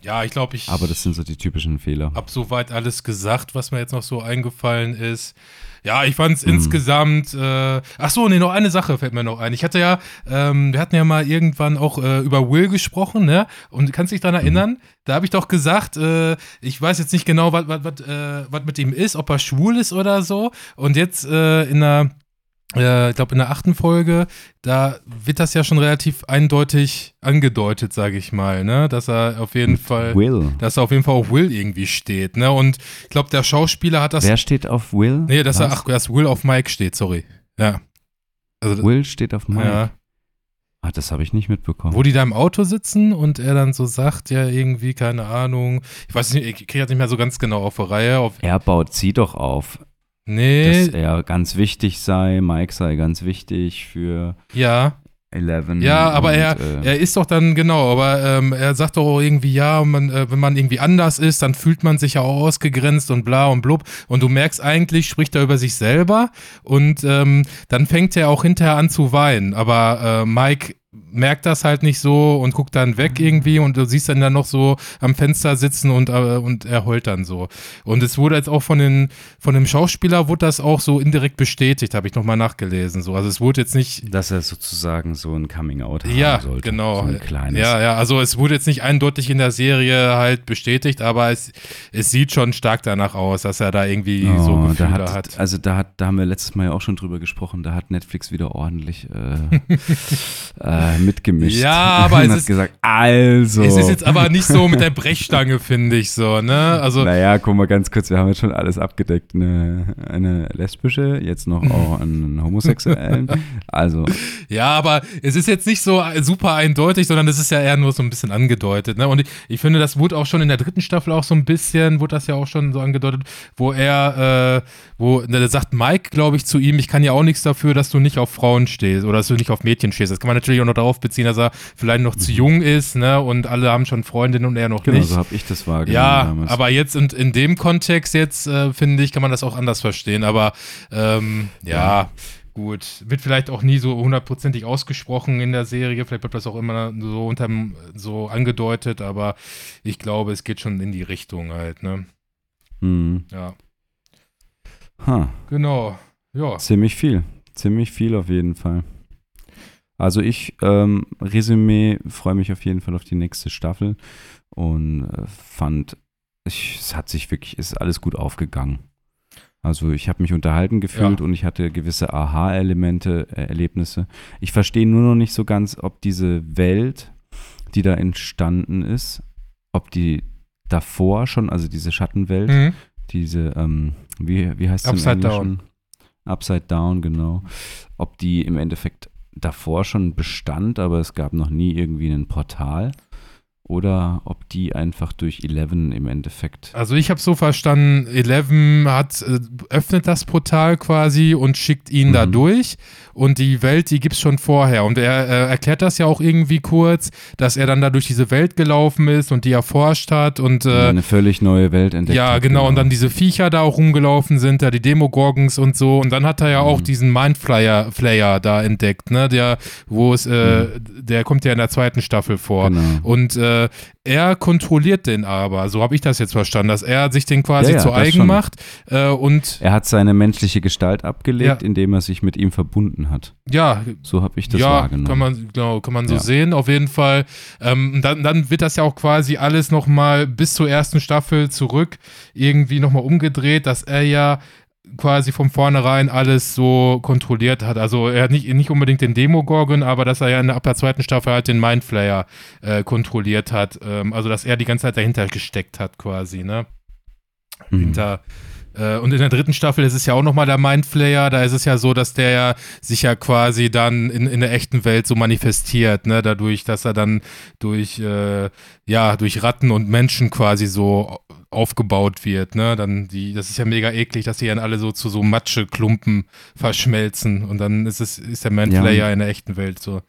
Ja, ich glaube, ich aber das sind so die typischen Fehler. hab soweit alles gesagt, was mir jetzt noch so eingefallen ist. Ja, ich fand es Mhm. insgesamt. Äh, ach so, nee, noch eine Sache fällt mir noch ein. Ich hatte ja, ähm, wir hatten ja mal irgendwann auch äh, über Will gesprochen, ne? Und kannst dich daran Mhm. erinnern? Da habe ich doch gesagt, äh, ich weiß jetzt nicht genau, was was- äh, was mit ihm ist, ob er schwul ist oder so. Und jetzt äh, in der, äh, ich glaube in der achten Folge, da wird das ja schon relativ eindeutig angedeutet, sage ich mal, ne? Dass er auf jeden Fall Will. dass er auf jeden Fall auf Will irgendwie steht, ne? Und ich glaube, der Schauspieler hat das. Wer steht auf Will? nee, dass er, Was? ach, dass Will auf Mike steht, sorry. Ja. Also, Will steht auf Mike. ja. Ah, das habe ich nicht mitbekommen. Wo die da im Auto sitzen und er dann so sagt, ja, irgendwie, keine Ahnung. Ich weiß nicht, ich kriege das nicht mehr so ganz genau auf die Reihe. Auf, er baut sie doch auf, nee, dass er ganz wichtig sei, Mike sei ganz wichtig für. ja. Eleven. Ja, aber und, er, äh, er ist doch dann, genau, aber ähm, er sagt doch auch irgendwie, ja, man, äh, wenn man irgendwie anders ist, dann fühlt man sich ja auch ausgegrenzt und bla und blub. Und du merkst eigentlich, spricht er über sich selber und ähm, dann fängt er auch hinterher an zu weinen. Aber äh, Mike merkt das halt nicht so und guckt dann weg irgendwie und du siehst dann dann noch so am Fenster sitzen und, äh, und er heult dann so. Und es wurde jetzt auch von, den, von dem Schauspieler, wurde das auch so indirekt bestätigt, habe ich nochmal nachgelesen. So. Also es wurde jetzt nicht dass er sozusagen so ein Coming-out haben ja, sollte. genau. So ein kleines. Ja, ja, also es wurde jetzt nicht eindeutig in der Serie halt bestätigt, aber es, es sieht schon stark danach aus, dass er da irgendwie so Oh, Gefühle da hat, hat, Also da hat, da haben wir letztes Mal ja auch schon drüber gesprochen, da hat Netflix wieder ordentlich äh, äh, mitgemischt. Ja, aber es hat ist- gesagt, also. Es ist jetzt aber nicht so mit der Brechstange, finde ich so, ne? Also naja, guck mal ganz kurz, wir haben jetzt schon alles abgedeckt. Eine, eine lesbische, jetzt noch auch einen homosexuellen. Also, Ja, aber es ist jetzt nicht so super eindeutig, sondern es ist ja eher nur so ein bisschen angedeutet. Ne? Und ich, ich finde, das wurde auch schon in der dritten Staffel auch so ein bisschen, wurde das ja auch schon so angedeutet, wo er, äh, wo, da sagt Mike, glaube ich, zu ihm, ich kann ja auch nichts dafür, dass du nicht auf Frauen stehst oder dass du nicht auf Mädchen stehst. Das kann man natürlich auch noch darauf beziehen, dass er vielleicht noch zu jung ist, ne? Und alle haben schon Freundinnen und er noch genau, nicht. so habe ich das wahrgenommen Ja, damals. aber jetzt in, in dem Kontext jetzt, äh, finde ich, kann man das auch anders verstehen. Aber ähm, ja, gut. Wird vielleicht auch nie so hundertprozentig ausgesprochen in der Serie. Vielleicht bleibt das auch immer so unterm, so angedeutet, aber ich glaube, es geht schon in die Richtung halt, ne? Hm. Ja. Ha, Genau. Ja. ziemlich viel. Ziemlich viel auf jeden Fall. Also ich, ähm, Resümee, freue mich auf jeden Fall auf die nächste Staffel und äh, fand, ich, es hat sich wirklich, ist alles gut aufgegangen. Also ich habe mich unterhalten gefühlt Ja. und ich hatte gewisse Aha-Elemente, äh, Erlebnisse. Ich verstehe nur noch nicht so ganz, ob diese Welt, die da entstanden ist, ob die davor schon, also diese Schattenwelt, Mhm. diese, ähm, wie, wie heißt es im Upside Down. Englischen? Upside Down, genau. Ob die im Endeffekt davor schon bestand, aber es gab noch nie irgendwie ein Portal. Oder ob die einfach durch Eleven im Endeffekt. Also ich habe so verstanden, Eleven hat, äh, öffnet das Portal quasi und schickt ihn da Mhm. durch und die Welt, die gibt's schon vorher und er äh, erklärt das ja auch irgendwie kurz, dass er dann da durch diese Welt gelaufen ist und die erforscht hat und äh, eine völlig neue Welt entdeckt. ja, hat, genau. Und dann diese Viecher da auch rumgelaufen sind, da die Demogorgons und so. Und dann hat er ja auch Mhm. diesen Mindflayer Flayer da entdeckt, ne? Der, wo es, äh, der kommt ja in der zweiten Staffel vor. Genau. Und äh, er kontrolliert den aber, so habe ich das jetzt verstanden, dass er sich den quasi Ja, ja, zu eigen schon. macht. Äh, und Er hat seine menschliche Gestalt abgelegt, Ja. indem er sich mit ihm verbunden hat. ja, So habe ich das ja, wahrgenommen. kann man, genau, kann man so sehen, auf jeden Fall. Ähm, dann, dann wird das ja auch quasi alles nochmal bis zur ersten Staffel zurück irgendwie nochmal umgedreht, dass er ja quasi von vornherein alles so kontrolliert hat. Also er hat nicht, nicht unbedingt den Demogorgon, aber dass er ja in, der- ab der zweiten Staffel halt den Mindflayer äh, kontrolliert hat. Ähm, also dass er die ganze Zeit dahinter gesteckt hat quasi, ne? Mhm. hinter. Äh, und in der dritten Staffel ist es ja auch nochmal der Mindflayer. Da ist es ja so, dass der ja sich ja quasi dann in, in der echten Welt so manifestiert, ne? Dadurch, dass er dann durch, äh, ja, durch Ratten und Menschen quasi so aufgebaut wird, ne? Dann die, das ist ja mega eklig, dass die dann alle so zu so Matscheklumpen verschmelzen. Und dann ist es, ist der Mindflayer in der echten Welt so.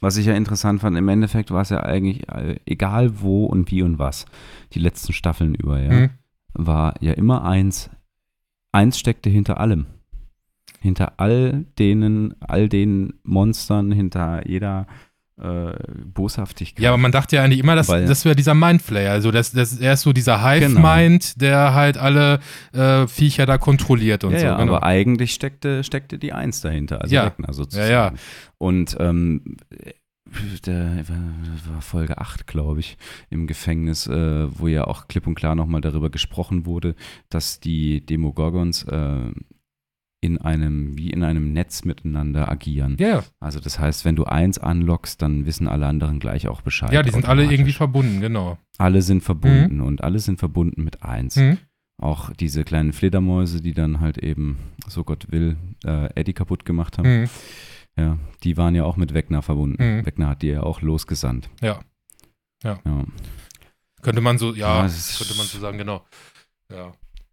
Was ich ja interessant fand, im Endeffekt war es ja eigentlich äh, egal wo und wie und was, die letzten Staffeln über, ja, Mhm. war ja immer eins, eins steckte hinter allem. Hinter all denen, all den Monstern, hinter jeder äh, Boshaftigkeit. Ja, aber man dachte ja eigentlich immer, dass Weil- das wäre dieser Mindflayer. Also das, das, er ist so dieser Genau. Hive-Mind, der halt alle äh, Viecher da kontrolliert und ja, so. ja, genau. aber eigentlich steckte, steckte die Eins dahinter, also Ja. Wegner sozusagen. Ja, ja. Und ähm, der war Folge 8, glaube ich, im Gefängnis, äh, wo ja auch klipp und klar nochmal darüber gesprochen wurde, dass die Demogorgons äh, in einem, wie in einem Netz miteinander agieren. ja, Also das heißt, wenn du eins anlockst, dann wissen alle anderen gleich auch Bescheid. ja, die sind alle irgendwie verbunden, genau. Alle sind verbunden und alle sind verbunden mit eins. Mhm. Auch diese kleinen Fledermäuse, die dann halt eben, so Gott will, äh, Eddie kaputt gemacht haben, Mhm. Ja, die waren ja auch mit Wegner verbunden. Mhm. Wegner hat die ja auch losgesandt. Ja. Ja. ja. Könnte man so, ja, könnte man so sagen, genau. Ja.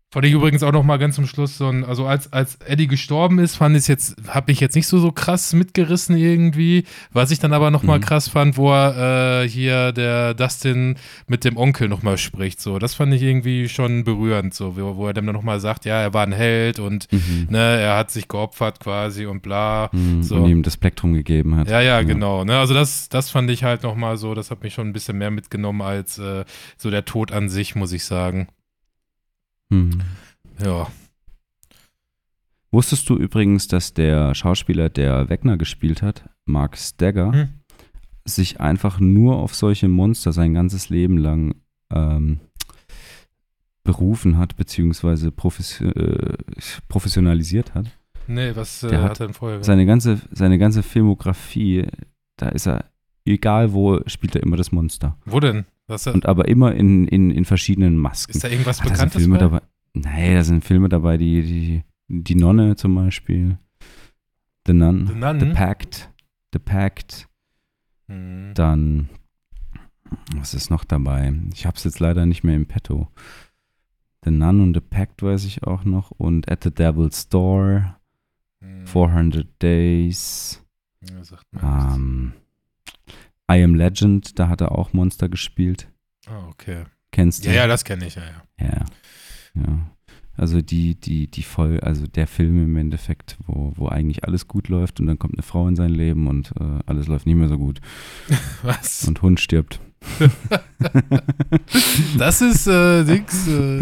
Fand ich übrigens auch noch mal ganz zum Schluss so ein, also als, als Eddie gestorben ist, fand ich jetzt, habe ich jetzt nicht so, so krass mitgerissen irgendwie. Was ich dann aber noch mal Mhm. krass fand, wo er äh, hier der Dustin mit dem Onkel noch mal spricht, so. Das fand ich irgendwie schon berührend, so, wo, wo er dann noch mal sagt, ja, er war ein Held und Mhm. ne, er hat sich geopfert quasi und bla. Mhm. So. Und ihm das Plektrum gegeben hat. Ja, ja, genau. Ne? Also das, das fand ich halt noch mal so, das hat mich schon ein bisschen mehr mitgenommen als äh, so der Tod an sich, muss ich sagen. Mhm. Ja. Wusstest du übrigens, dass der Schauspieler, der Wegner gespielt hat, Mark Stagger, Hm. sich einfach nur auf solche Monster sein ganzes Leben lang ähm, berufen hat, beziehungsweise profes äh, professionalisiert hat? Nee, was äh, hat, hat er denn vorher gemacht? Seine ganze, seine ganze Filmografie, da ist er, egal wo, spielt er immer das Monster. Wo denn? Was, Und aber immer in, in, in verschiedenen Masken. ist da irgendwas da sind Bekanntes Filme bei? dabei. Nee, da sind Filme dabei, die, die, die Nonne zum Beispiel. The Nun. The Nun? The Pact. The Pact. Hm. Dann, was ist noch dabei? Ich habe es jetzt leider nicht mehr im Petto. The Nun und The Pact weiß ich auch noch. Und At the Devil's Door. Hm. 400 Days. Ja, sagt mir nichts. Ähm, I Am Legend, da hat er auch Monster gespielt. Ah, okay. Kennst du? Ja, ja, das kenne ich, ja, ja. Ja. Ja. Also die, die, die voll, also der Film im Endeffekt, wo, wo eigentlich alles gut läuft und dann kommt eine Frau in sein Leben und äh, alles läuft nicht mehr so gut. Was? Und Hund stirbt. Das ist äh, nix. Äh,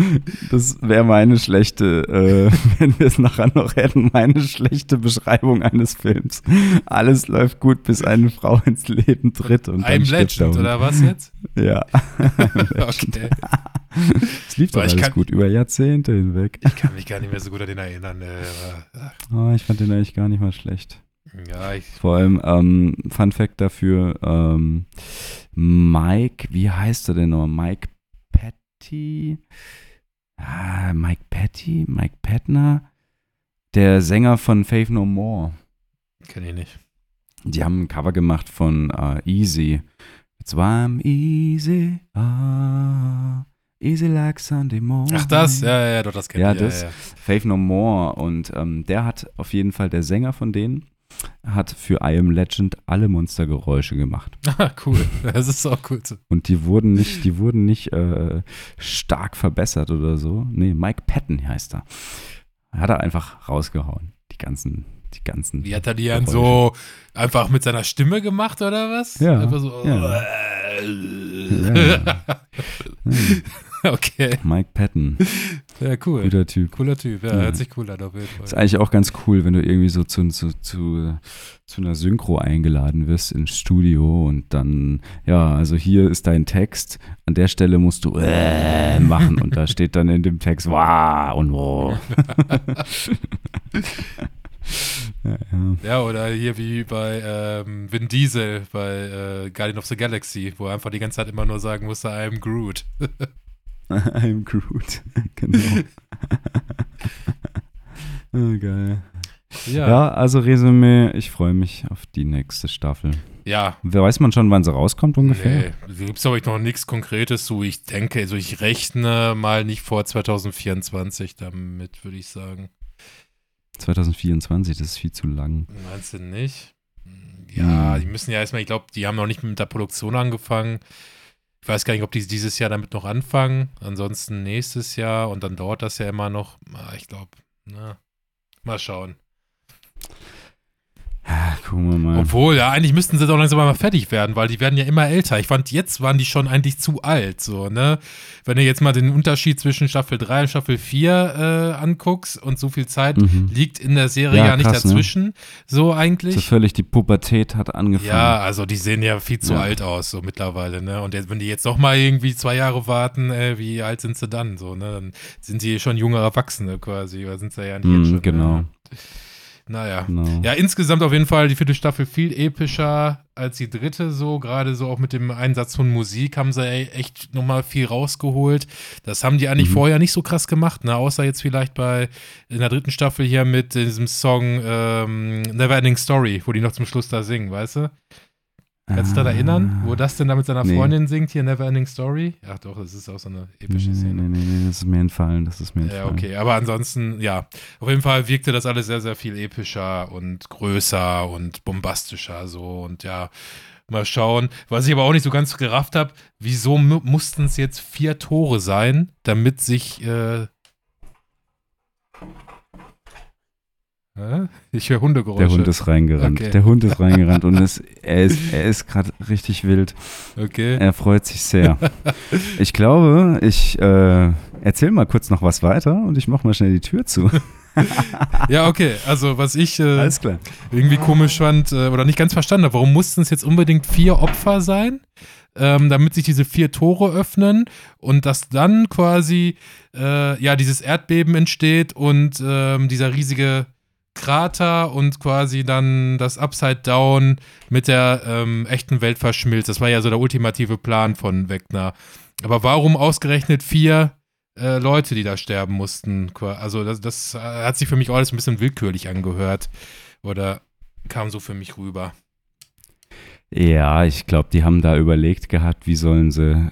Das wäre meine schlechte, äh, wenn wir es nachher noch hätten, meine schlechte Beschreibung eines Films. Alles läuft gut, bis eine Frau ins Leben tritt und dann I'm Legend, oder was jetzt? Ja. okay. Es lief doch alles kann- gut, über Jahrzehnte hinweg. Ich kann mich gar nicht mehr so gut an den erinnern. Äh, Oh, ich fand den eigentlich gar nicht mal schlecht. Ja, ich, Vor allem, ähm, Fun Fact dafür, ähm, Mike, wie heißt er denn noch? Mike Patty? Ah, Mike Patty? Mike Patner? Der Sänger von Faith No More. kenne ich nicht. Die haben ein Cover gemacht von äh, Easy. It's I'm easy, ah, easy like Sunday morning. Ach, das? Ja, ja, ja, doch, das kenne Ja, ich. das. Ja, Faith No More und ähm, der hat auf jeden Fall, der Sänger von denen, hat für I Am Legend alle Monstergeräusche gemacht. ja. Ah, cool. Das ist auch cool. zu- Und die wurden nicht, die wurden nicht äh, stark verbessert oder so. Nee, Mike Patton heißt er. Hat er einfach rausgehauen. Die ganzen, die ganzen. Wie hat er die dann so einfach mit seiner Stimme gemacht oder was? Ja, Einfach so. ja. Ja. Hm, okay. Mike Patton, Ja, cool. guter Typ. Cooler Typ. Ja, Ja. hört sich cool an auf jeden Ist Fall. eigentlich auch ganz cool, wenn du irgendwie so zu, zu, zu, zu einer Synchro eingeladen wirst ins Studio und dann, ja, also hier ist dein Text, an der Stelle musst du äh machen und da steht dann in dem Text wow und wow. ja, ja. Ja, oder hier wie bei ähm, Vin Diesel bei äh, Guardian of the Galaxy, wo er einfach die ganze Zeit immer nur sagen musste, I'm Groot. I'm Groot. genau. oh, geil. Ja. Ja, also Resümee, ich freue mich auf die nächste Staffel. Ja. Wer weiß man schon, wann sie rauskommt ungefähr? Nee, da gibt es, glaube ich, noch nichts Konkretes zu. Ich denke, also ich rechne mal nicht vor 2024 damit, würde ich sagen. 2024, das ist viel zu lang. Meinst du nicht? Ja, Hm. die müssen ja erstmal, ich glaube, die haben noch nicht mit der Produktion angefangen. Ich weiß gar nicht, ob die dieses Jahr damit noch anfangen. Ansonsten nächstes Jahr und dann dauert das ja immer noch. Ah, Ich glaube, mal schauen. Ah, Gucken wir mal. Obwohl, ja, eigentlich müssten sie doch langsam mal fertig werden, weil die werden ja immer älter. Ich fand, jetzt waren die schon eigentlich zu alt, so, ne? Wenn du jetzt mal den Unterschied zwischen Staffel 3 und Staffel 4 äh, anguckst und so viel Zeit Mhm. liegt in der Serie Ja, ja, nicht krass, ne? dazwischen, so So eigentlich. völlig die Pubertät hat angefangen. Ja, also die sehen ja viel zu Ja. alt aus, so mittlerweile, ne? Und jetzt, wenn die jetzt noch mal irgendwie zwei Jahre warten, äh, wie alt sind sie dann, so, ne? Dann sind sie schon junge Erwachsene quasi, oder sind sie ja nicht Mhm, jetzt schon. genau. Ne? Naja. Genau. Ja, insgesamt auf jeden Fall die vierte Staffel viel epischer als die dritte so. Gerade so auch mit dem Einsatz von Musik haben sie ey, echt nochmal viel rausgeholt. Das haben die eigentlich Mhm. vorher nicht so krass gemacht, ne? Außer jetzt vielleicht bei in der dritten Staffel hier mit diesem Song ähm, Never Ending Story, wo die noch zum Schluss da singen, weißt du? Kannst du dich daran erinnern, wo Ah. das denn da mit seiner Nee. Freundin singt, hier Neverending Story? Ach doch, das ist auch so eine epische Nee, Szene. nee, nee, nee, das ist mir entfallen, das ist mir entfallen. Ja, okay, aber ansonsten, ja, auf jeden Fall wirkte das alles sehr, sehr viel epischer und größer und bombastischer so und ja, mal schauen. Was ich aber auch nicht so ganz gerafft habe, wieso mu mussten es jetzt vier Tore sein, damit sich, äh, ich höre Hundegeräusche. Der Hund ist reingerannt. Okay. Der Hund ist reingerannt und es, er ist, er ist gerade richtig wild. Okay. Er freut sich sehr. Ich glaube, ich äh, erzähle mal kurz noch was weiter und ich mache mal schnell die Tür zu. Ja, okay. Also, was ich äh, irgendwie komisch fand äh, oder nicht ganz verstanden habe, warum mussten es jetzt unbedingt vier Opfer sein, ähm, damit sich diese vier Tore öffnen und dass dann quasi äh, ja dieses Erdbeben entsteht und ähm, dieser riesige Krater und quasi dann das Upside Down mit der ähm, echten Welt verschmilzt. Das war ja so der ultimative Plan von Wegner. Aber warum ausgerechnet vier äh, Leute, die da sterben mussten? Also das, das äh, hat sich für mich alles ein bisschen willkürlich angehört. Oder kam so für mich rüber. Ja, ich glaube, die haben da überlegt gehabt, wie sollen sie.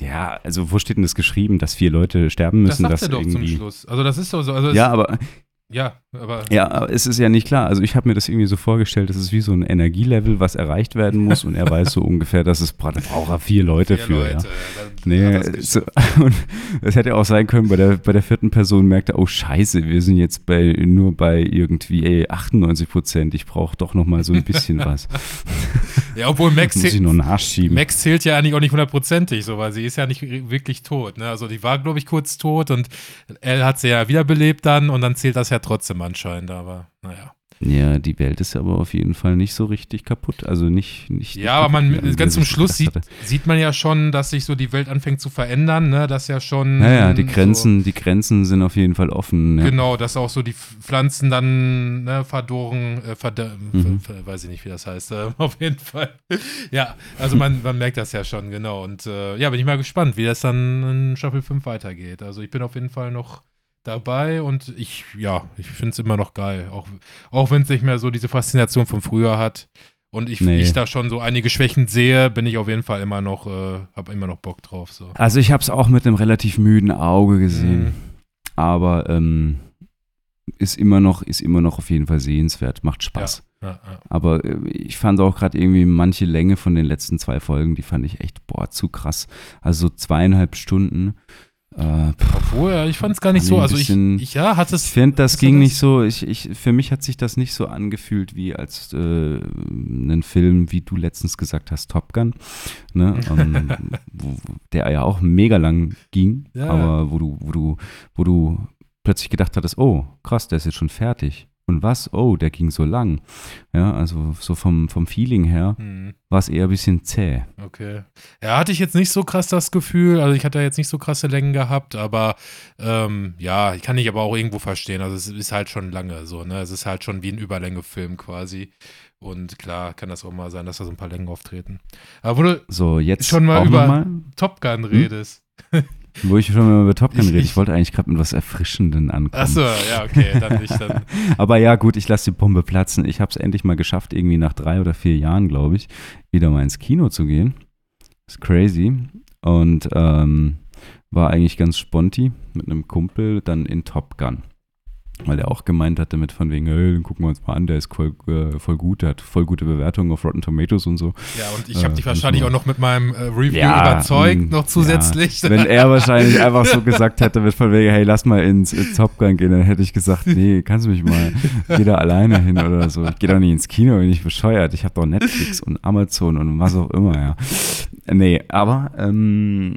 Ja, also wo steht denn das geschrieben, dass vier Leute sterben Das müssen? sagt dass er doch zum irgendwie, Schluss. Also das ist so. so also Ja, aber ja, aber Ja, aber es ist ja nicht klar. Also ich habe mir das irgendwie so vorgestellt, das ist wie so ein Energielevel, was erreicht werden muss und er weiß so ungefähr, dass es braucht er vier Leute vier für. Leute. Ja. da- Nee, hat das so, und es hätte auch sein können, bei der, bei der vierten Person merkt er, oh scheiße, wir sind jetzt bei nur bei irgendwie ey, 98 Prozent. Ich brauche doch noch mal so ein bisschen was. ja, obwohl Max, Muss ich zählt- noch nachschieben. Max zählt ja eigentlich auch nicht hundertprozentig, so, weil sie ist ja nicht wirklich tot. Ne? Also die war, glaube ich, kurz tot und er hat sie ja wiederbelebt dann und dann zählt das ja trotzdem anscheinend, aber naja. Ja, die Welt ist aber auf jeden Fall nicht so richtig kaputt. Also nicht. nicht Ja, aber man, ganz zum sich Schluss sieht, sieht man ja schon, dass sich so die Welt anfängt zu verändern, ne? dass ja schon. Naja, die so- Grenzen, die Grenzen sind auf jeden Fall offen. Ja. Genau, dass auch so die Pflanzen dann ne, verdorren, äh, verde Mhm. ver- ver- weiß ich nicht, wie das heißt, äh, auf jeden Fall. ja, also man, man merkt das ja schon, genau. Und äh, ja, bin ich mal gespannt, wie das dann in Staffel 5 weitergeht. Also ich bin auf jeden Fall noch dabei und ich, ja, ich finde es immer noch geil. Auch, auch wenn es nicht mehr so diese Faszination von früher hat. Und ich, Nee. ich da schon so einige Schwächen sehe, bin ich auf jeden Fall immer noch, äh, habe immer noch Bock drauf. So. Also ich habe es auch mit einem relativ müden Auge gesehen, Mhm. aber ähm, ist immer noch, ist immer noch auf jeden Fall sehenswert, macht Spaß. Ja, ja. Aber äh, ich fand auch gerade irgendwie manche Länge von den letzten zwei Folgen, die fand ich echt, boah, zu krass. Also so zweieinhalb Stunden. Äh, pff, Obwohl, ja, ich fand es gar nicht so. ich Also ich, bisschen- ich ja, hat ich es. finde, das ja ging das- nicht so, ich, ich, für mich hat sich das nicht so angefühlt wie als äh, ein Film, wie du letztens gesagt hast, Top Gun, ne? ähm, wo, wo- der ja auch mega lang ging, Ja. aber wo du, wo du, wo du plötzlich gedacht hattest, oh, krass, der ist jetzt schon fertig. Und was? Oh, der ging so lang. Ja, also so vom, vom Feeling her Hm, war es eher ein bisschen zäh. okay. Ja, hatte ich jetzt nicht so krass das Gefühl. Also ich hatte jetzt nicht so krasse Längen gehabt, aber ähm, ja, ich kann ich aber auch irgendwo verstehen. Also es ist halt schon lange so, ne? Es ist halt schon wie ein Überlänge-Film quasi. Und klar kann das auch mal sein, dass da so ein paar Längen auftreten. Aber wo du So, jetzt Schon mal über- mal, Top Gun redest. Wo ich schon mal über Top Gun Ich- rede. Ich, wollte eigentlich gerade mit was Erfrischenden ankommen. Achso, ja, okay, dann nicht. Dann. Aber ja, gut, ich lasse die Bombe platzen. Ich habe es endlich mal geschafft, irgendwie nach drei oder vier Jahren, glaube ich, wieder mal ins Kino zu gehen. ist crazy. Und ähm, war eigentlich ganz sponti mit einem Kumpel dann in Top Gun. Weil er auch gemeint hatte mit von wegen, hey, den gucken wir uns mal an, der ist voll, äh, voll gut, der hat voll gute Bewertungen auf Rotten Tomatoes und so. Ja, und ich Äh, habe dich muss wahrscheinlich auch noch mit meinem äh, Review Ja, überzeugt, mh, noch zusätzlich. Ja. Wenn er wahrscheinlich einfach so gesagt hätte mit von wegen, hey, lass mal ins, ins Top Gun gehen, dann hätte ich gesagt, nee, kannst du mich mal, geh da alleine hin oder so. Ich gehe doch nicht ins Kino, bin ich bescheuert. Ich habe doch Netflix und Amazon und was auch immer, ja. Nee, aber ähm,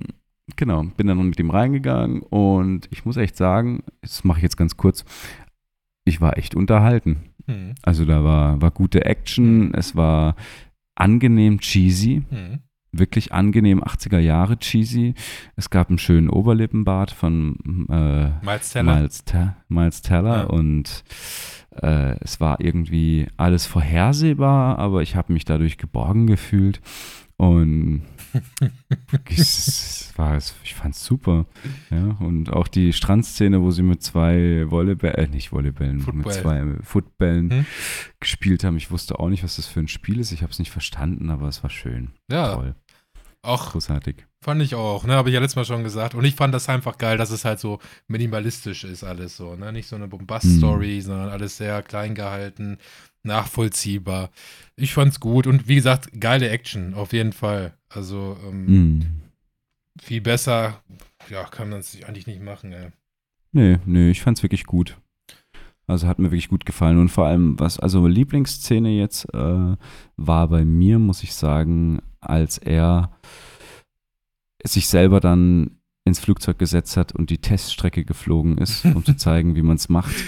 genau, bin dann mit ihm reingegangen und ich muss echt sagen, das mache ich jetzt ganz kurz, ich war echt unterhalten. Hm, Also da war, war gute Action, es war angenehm cheesy, hm. wirklich angenehm 80er Jahre cheesy. Es gab einen schönen Oberlippenbart von äh, Miles Teller. Miles, Te Miles Teller Ja. und äh, es war irgendwie alles vorhersehbar, aber ich habe mich dadurch geborgen gefühlt und es war, es- ich fand's super. Ja, und auch die Strandszene, wo sie mit zwei Volleyball, äh, nicht Volleybällen, mit Football. zwei Footballen Hm? gespielt haben. Ich wusste auch nicht, was das für ein Spiel ist. Ich habe es nicht verstanden, aber es war schön. Ja, Toll. auch Großartig. fand ich auch, ne? Habe ich ja letztes Mal schon gesagt. Und ich fand das einfach geil, dass es halt so minimalistisch ist, alles so, ne? Nicht so eine Bombast-Story, sondern alles sehr klein gehalten, nachvollziehbar. Ich fand's gut und wie gesagt, geile Action, auf jeden Fall. Also, ähm, Mm. viel besser, ja, kann man es eigentlich nicht machen, ey. Nee, nee, ich fand's wirklich gut. Also hat mir wirklich gut gefallen. Und vor allem, was, also Lieblingsszene jetzt äh, war bei mir, muss ich sagen, als er sich selber dann ins Flugzeug gesetzt hat und die Teststrecke geflogen ist, um zu zeigen, wie man es macht.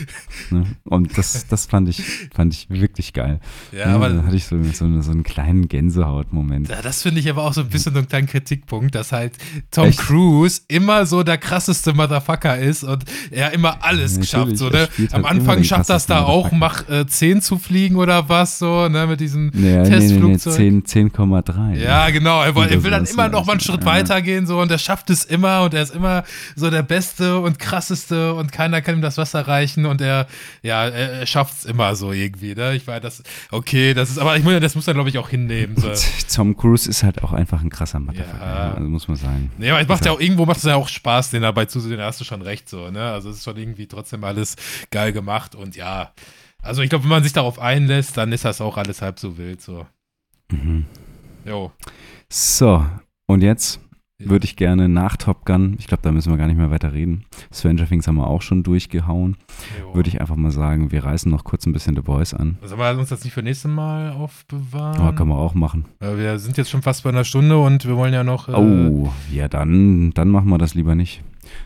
Ne? Und das, das fand ich, fand ich wirklich geil. Ja, da aber hatte ich so, so, so einen kleinen Gänsehaut-Moment. Ja, das finde ich aber auch so ein bisschen so einen kleinen Kritikpunkt, dass halt Tom Echt? Cruise immer so der krasseste Motherfucker ist und er immer alles Ja, schafft. natürlich, So, ne? Am halt Anfang schafft das da auch, mach äh, 10 zu fliegen oder was, so, ne, mit diesem Nee, nee, nee, nee, Testflugzeug. 10 10,3. Ja, genau. Er, will- er will dann immer noch mal einen Schritt ja. weitergehen so und er schafft es immer und er ist immer so der Beste und krasseste und keiner kann ihm das Wasser reichen und er, ja, er, er schafft es immer so irgendwie. Ne? Ich war das, okay, das ist, aber ich muss, das muss er glaube ich auch hinnehmen. So. Tom Cruise ist halt auch einfach ein krasser Motherfucker, Ja. also muss man sagen. Nee, aber es macht ja auch irgendwo macht es ja auch Spaß, den dabei zuzusehen, da hast du schon recht so, ne? Also es ist schon irgendwie trotzdem alles geil gemacht und ja. Also ich glaube, wenn man sich darauf einlässt, dann ist das auch alles halb so wild so. Mhm. Jo. So, und jetzt Ja. würde ich gerne nach Top Gun, ich glaube, da müssen wir gar nicht mehr weiter reden. Stranger Things haben wir auch schon durchgehauen. jo. Würde ich einfach mal sagen, wir reißen noch kurz ein bisschen The Boys an. Sollen wir uns das nicht für nächstes Mal aufbewahren? Aber können wir auch machen. Weil wir sind jetzt schon fast bei einer Stunde und wir wollen ja noch. Äh, Oh, ja, dann, dann machen wir das lieber nicht.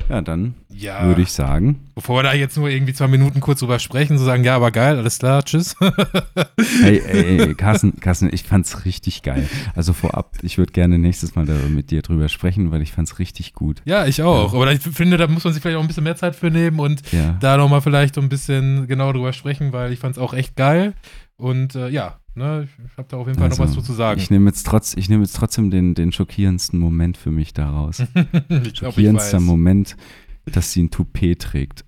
Ja, dann ja. würde ich sagen, Bevor wir da jetzt nur irgendwie zwei Minuten kurz drüber sprechen, so sagen, ja, aber geil, alles klar, tschüss. hey, ey, ey, Carsten, Carsten, ich fand's richtig geil. Also vorab, ich würde gerne nächstes Mal da mit dir drüber sprechen, weil ich fand's richtig gut. ja, ich auch. Aber ich finde, da muss man sich vielleicht auch ein bisschen mehr Zeit für nehmen und Ja. da nochmal vielleicht so ein bisschen genauer drüber sprechen, weil ich fand es auch echt geil. Und äh, ja, ne, ich habe da auf jeden Fall noch was zu, zu sagen. Also, Ich nehme jetzt, trotz, ich nehm jetzt trotzdem den, den schockierendsten Moment für mich daraus. Schockierendster. Moment, dass sie ein Toupet trägt.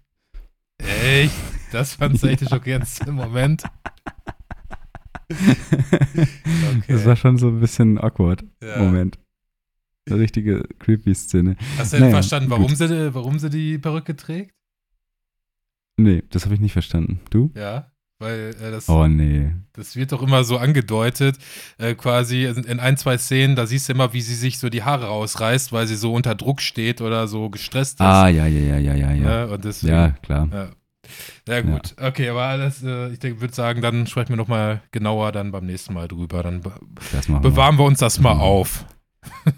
Echt? Das fand ich echt der schockierendste Moment. Das war schon so ein bisschen awkward. Ja. Moment. Eine richtige creepy Szene. Hast du denn Naja, verstanden, warum gut. sie, warum sie die Perücke trägt? Nee, das habe ich nicht verstanden. Du? Ja, weil äh, das, Oh nee. das wird doch immer so angedeutet, äh, quasi in, in ein, zwei Szenen, da siehst du immer, wie sie sich so die Haare rausreißt, weil sie so unter Druck steht oder so gestresst ist. Ah, ja, ja, ja, ja, ja, ja. Ne? Und deswegen, Ja, klar. Ja. Ja gut, okay, aber alles, äh, ich würde sagen, dann sprechen wir nochmal genauer dann beim nächsten Mal drüber. Dann be Das machen wir. bewahren wir uns das mal Mhm. auf.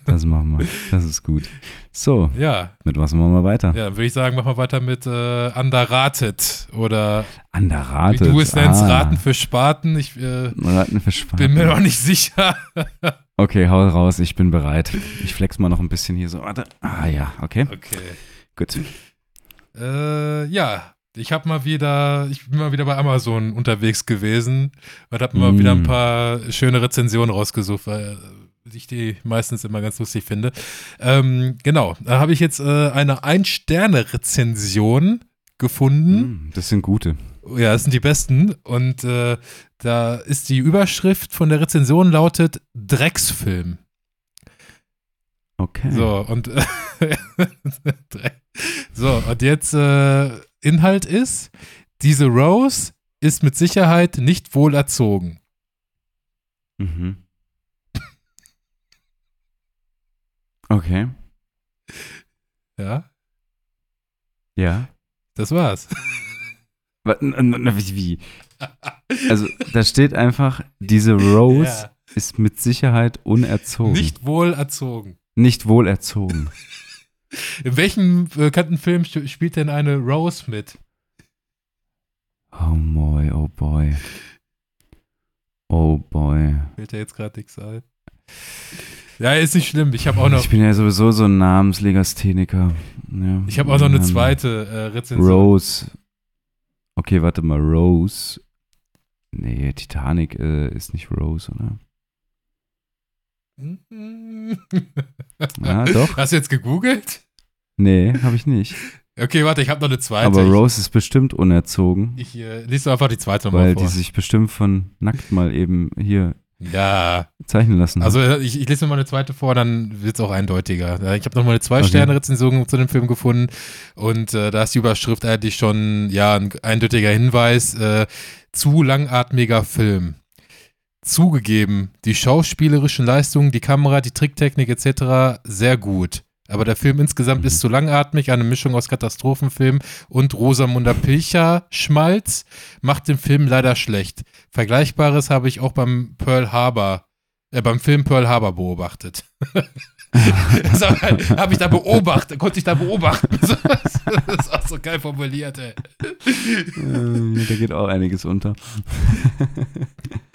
Das machen wir. Das ist gut. So, Ja, mit was machen wir weiter? ja, würde ich sagen, machen wir weiter mit äh, Underrated oder wie Underrated. du es nennst, ah. Raten für Spaten. Ich äh, Raten für Spaten. bin mir noch nicht sicher. Okay, hau raus, ich bin bereit. Ich flex mal noch ein bisschen hier so. Warte. Ah ja, okay. Okay. Gut. Äh, ja, ich habe mal wieder, ich bin mal wieder bei Amazon unterwegs gewesen und habe mal Mm. wieder ein paar schöne Rezensionen rausgesucht, weil ich die meistens immer ganz lustig finde. Ähm, genau, da habe ich jetzt äh, eine Ein-Sterne-Rezension gefunden. Hm, Das sind gute. Ja, das sind die besten. Und äh, da ist die Überschrift von der Rezension lautet Drecksfilm. Okay. So, und so, und jetzt äh, Inhalt ist, diese Rose ist mit Sicherheit nicht wohl erzogen. Mhm. Okay. Ja, Ja. das war's. Wie? Also, da steht einfach, diese Rose Ja. ist mit Sicherheit unerzogen. Nicht wohl erzogen. Nicht wohl erzogen. In welchem bekannten Film sp- spielt denn eine Rose mit? Oh boy, oh boy. Oh boy. Fällt dir jetzt gerade nichts ein. Ja, ist nicht schlimm. Ich habe auch noch, Ich bin ja sowieso so ein Namenslegastheniker. Ja. ich habe auch noch eine Ähm, zweite äh, Rezension. Rose. Okay, warte mal, Rose. Nee, Titanic äh, ist nicht Rose, oder? Ja, doch. Hast du jetzt gegoogelt? Nee, habe ich nicht. Okay, warte, ich habe noch eine zweite. Aber Rose ist bestimmt unerzogen, Ich äh, lese einfach die zweite nochmal weil vor. die sich bestimmt von nackt mal eben hier ja, zeichnen lassen also ich, ich lese mir mal eine zweite vor, dann wird es auch eindeutiger. Ich habe nochmal eine Zwei-Sterne-Rezension zu dem Film gefunden und äh, da ist die Überschrift eigentlich schon, ja, ein eindeutiger Hinweis, äh, zu langatmiger Film. Zugegeben, die schauspielerischen Leistungen, die Kamera, die Tricktechnik etc. sehr gut. Aber der Film insgesamt Mhm. ist zu langatmig, eine Mischung aus Katastrophenfilm und Rosamunde Pilcher Schmalz macht den Film leider schlecht. Vergleichbares habe ich auch beim Pearl Harbor, äh, beim Film Pearl Harbor beobachtet. habe hab ich da beobachtet, konnte ich da beobachten. das ist auch so geil formuliert, ey. Äh, da geht auch einiges unter.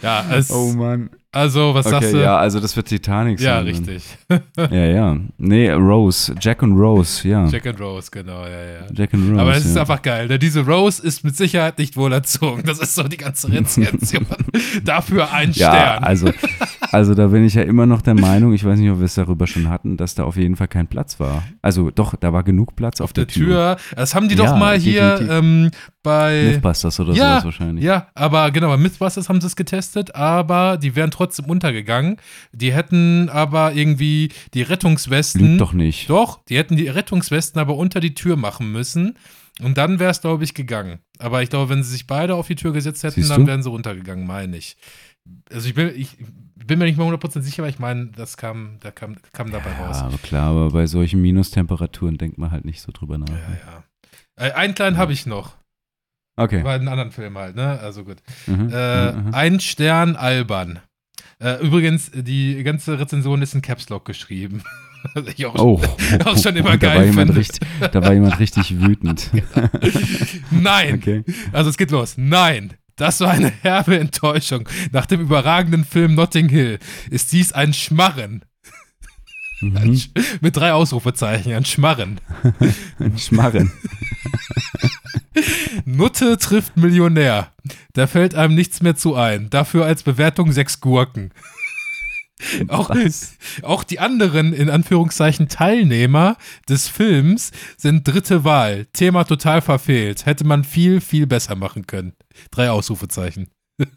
Ja, es, Oh Mann. Also, was sagst Okay, du? ja, also das wird Titanic sein. Ja, richtig. Ja, ja. Nee, Rose. Jack und Rose, ja. Jack and Rose, genau, ja, ja. Jack and Rose. Aber es ist ja. einfach geil. Ne? Diese Rose ist mit Sicherheit nicht wohl erzogen. Das ist so die ganze Rezension. Dafür ein Ja, Stern. also, also da bin ich ja immer noch der Meinung, ich weiß nicht, ob wir es darüber schon hatten, dass da auf jeden Fall kein Platz war. Also doch, da war genug Platz auf, der Tür. Das haben die doch Ja, mal hier ähm, bei. Mythbusters oder Ja, sowas wahrscheinlich. Ja, aber genau, bei Mythbusters haben sie es getestet, aber die wären trotzdem untergegangen. Die hätten aber irgendwie die Rettungswesten. Lügt doch nicht. Doch, die hätten die Rettungswesten aber unter die Tür machen müssen. Und dann wäre es, glaube ich, gegangen. Aber ich glaube, wenn sie sich beide auf die Tür gesetzt hätten, dann wären sie runtergegangen, meine ich. Also ich bin, ich bin mir nicht mal 100% sicher, aber ich meine, das kam, da kam, kam dabei Ja, raus. aber klar, aber bei solchen Minustemperaturen denkt man halt nicht so drüber nach. Ja, ja. Äh, einen kleinen habe ich noch. Okay. Bei einem anderen Film halt, ne? Also gut. Mhm, Äh, mhm, mhm. ein Stern albern. Äh, übrigens, die ganze Rezension ist in Caps Lock geschrieben. Was ich auch, Oh, auch schon immer da war geil jemand finde. richtig, Da war jemand richtig wütend. Nein! Okay. Also es geht los. Nein! Das war eine herbe Enttäuschung. Nach dem überragenden Film Notting Hill ist dies ein Schmarren. Ein Mhm. Sch mit drei Ausrufezeichen, ein Schmarren. Ein Schmarren. Nutte trifft Millionär. Da fällt einem nichts mehr zu ein. Dafür als Bewertung sechs Gurken. Auch, auch die anderen, in Anführungszeichen, Teilnehmer des Films sind dritte Wahl. Thema total verfehlt. Hätte man viel, viel besser machen können. Drei Ausrufezeichen.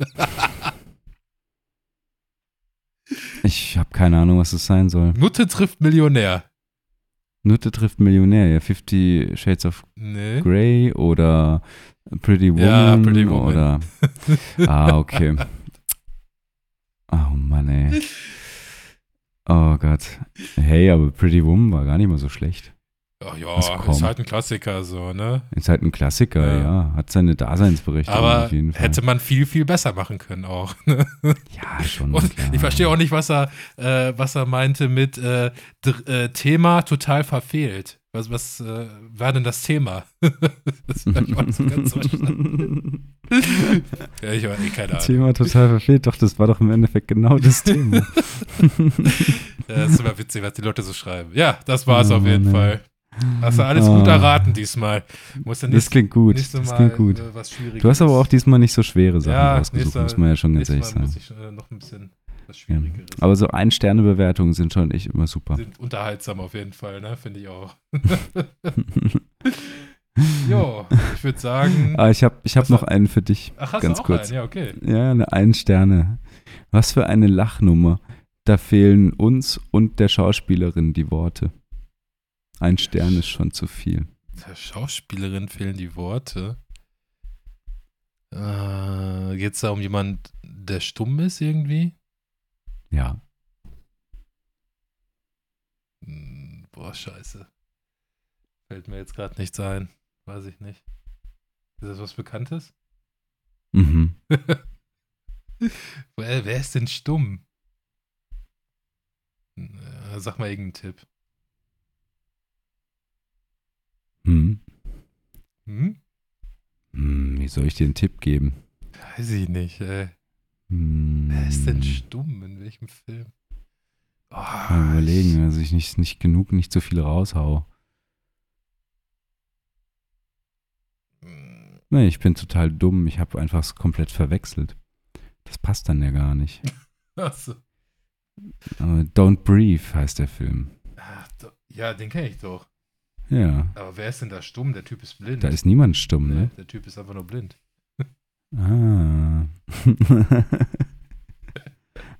Ich habe keine Ahnung, was das sein soll. Nutte trifft Millionär. Nutte trifft Millionär, ja. Fifty Shades of Nee. Grey oder Pretty Woman, Ja, Pretty Woman. oder. Ah, okay. Oh Mann, ey. Oh Gott. Hey, aber Pretty Woman war gar nicht mal so schlecht. Ach ja, kommt? ist halt ein Klassiker so, ne? Ist halt ein Klassiker, Ja. ja. Hat seine Daseinsberechtigung Aber auf jeden Fall. hätte man viel, viel besser machen können auch. Ne? ja, schon. Und klar. ich verstehe auch nicht, was er, äh, was er meinte mit äh, äh, Thema total verfehlt. Was, was äh, war denn das Thema? das war ich auch nicht so ganz verstanden. Ja, ich war eh keine Ahnung. Thema total verfehlt, doch das war doch im Endeffekt genau das Thema. Ja, das ist immer witzig, was die Leute so schreiben. Ja, das war's Oh, auf jeden Mann. Fall. Hast du alles gut Ah. erraten diesmal. Musst du Das nicht, klingt gut. so Das mal klingt gut. äh. Du hast aber auch diesmal nicht so schwere Sachen Ja, ausgesucht, muss man ja schon ganz ehrlich sagen. ich äh, noch ein bisschen was Ja. Aber so Ein-Sterne-Bewertungen sind schon echt immer super. Sind unterhaltsam auf jeden Fall, ne? Finde ich auch. Jo, ich würde sagen. ah, ich habe ich hab noch war- einen für dich. Ach, hast ganz du auch kurz. einen? Ja, okay. Ja, eine Ein-Sterne. Was für eine Lachnummer. Da fehlen uns und der Schauspielerin die Worte. Ein Stern ist schon zu viel. Der Schauspielerin fehlen die Worte. Äh, Geht es da um jemand, der stumm ist irgendwie? Ja. Hm, Boah, scheiße. Fällt mir jetzt gerade nichts ein. Weiß ich nicht. Ist das was Bekanntes? Mhm. Wer, wer ist denn stumm? Äh, sag mal irgendeinen Tipp. Hm. Hm? Hm, wie soll ich dir einen Tipp geben? Weiß ich nicht, ey. Hm. Wer ist denn stumm? In welchem Film? Oh, Mal überlegen, dass ich nicht, nicht genug, nicht so viel raushau. Hm, Nee, ich bin total dumm. Ich habe einfach es komplett verwechselt. Das passt dann ja gar nicht. Achso. Äh, Don't Breathe heißt der Film. Ach, ja, den kenne ich doch. Ja, Aber wer ist denn da stumm? Der Typ ist blind. da ist niemand stumm, Nee, ne? Der Typ ist einfach nur blind. Ah.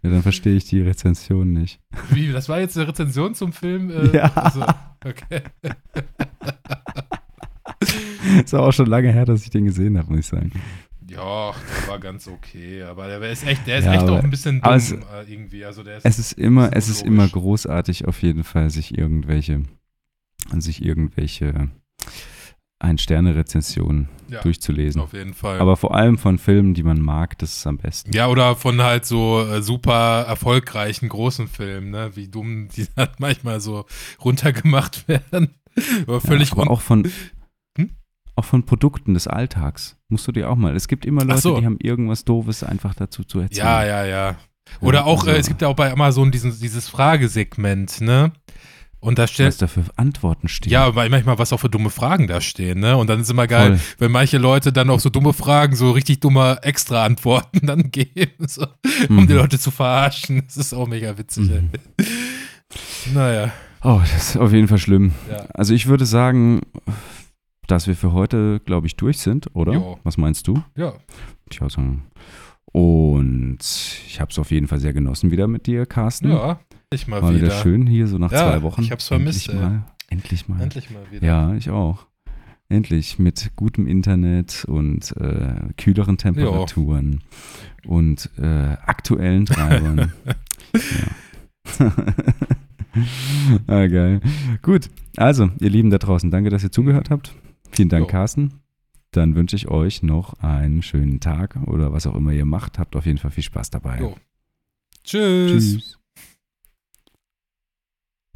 ja, dann verstehe ich die Rezension nicht. Wie, das war jetzt eine Rezension zum Film? Äh, Ja. achso, okay. Ist auch schon lange her, dass ich den gesehen habe, muss ich sagen. Ja, der war ganz okay, aber der ist echt, der ist Ja, echt aber- auch ein bisschen dumm es- äh, irgendwie. Also der ist, Es ist immer, es ist immer großartig, auf jeden Fall, sich irgendwelche, sich irgendwelche Ein-Sterne-Rezensionen ja, durchzulesen. auf jeden Fall. Aber vor allem von Filmen, die man mag, das ist am besten. ja, oder von halt so äh, super erfolgreichen großen Filmen, ne? Wie dumm die halt manchmal so runtergemacht werden. Aber völlig ja, aber auch von, Hm? auch von Produkten des Alltags. Musst du dir auch mal. Es gibt immer Leute, so. die haben irgendwas Doofes einfach dazu zu erzählen. Ja, ja, ja. Oder Ja, auch, also- äh, es gibt ja auch bei Amazon diesen, dieses Fragesegment, ne? Und da Was stellt, da für Antworten stehen. ja, weil manchmal was auch für dumme Fragen da stehen, ne? Und dann ist immer geil, Voll. wenn manche Leute dann auf so dumme Fragen so richtig dumme extra Antworten dann geben, so, um Mhm. die Leute zu verarschen. Das ist auch mega witzig, Mhm. ey. Naja, Oh, das ist auf jeden Fall schlimm. ja. Also ich würde sagen, dass wir für heute, glaube ich, durch sind, oder? Jo. Was meinst du? Ja, Ich auch sagen. Und ich habe es auf jeden Fall sehr genossen wieder mit dir, Carsten. ja, ich mal War wieder. wieder. schön hier, so nach Ja, zwei Wochen. ich hab's vermisst, Endlich mal. Endlich mal. Endlich mal wieder. Ja, ich auch. Endlich mit gutem Internet und äh, kühleren Temperaturen und äh, aktuellen Treibern. ja. ah, geil. Gut, also, ihr Lieben da draußen, danke, dass ihr zugehört habt. Vielen Dank, Jo. Carsten. Dann wünsche ich euch noch einen schönen Tag oder was auch immer ihr macht. Habt auf jeden Fall viel Spaß dabei. Jo. Tschüss. Tschüss.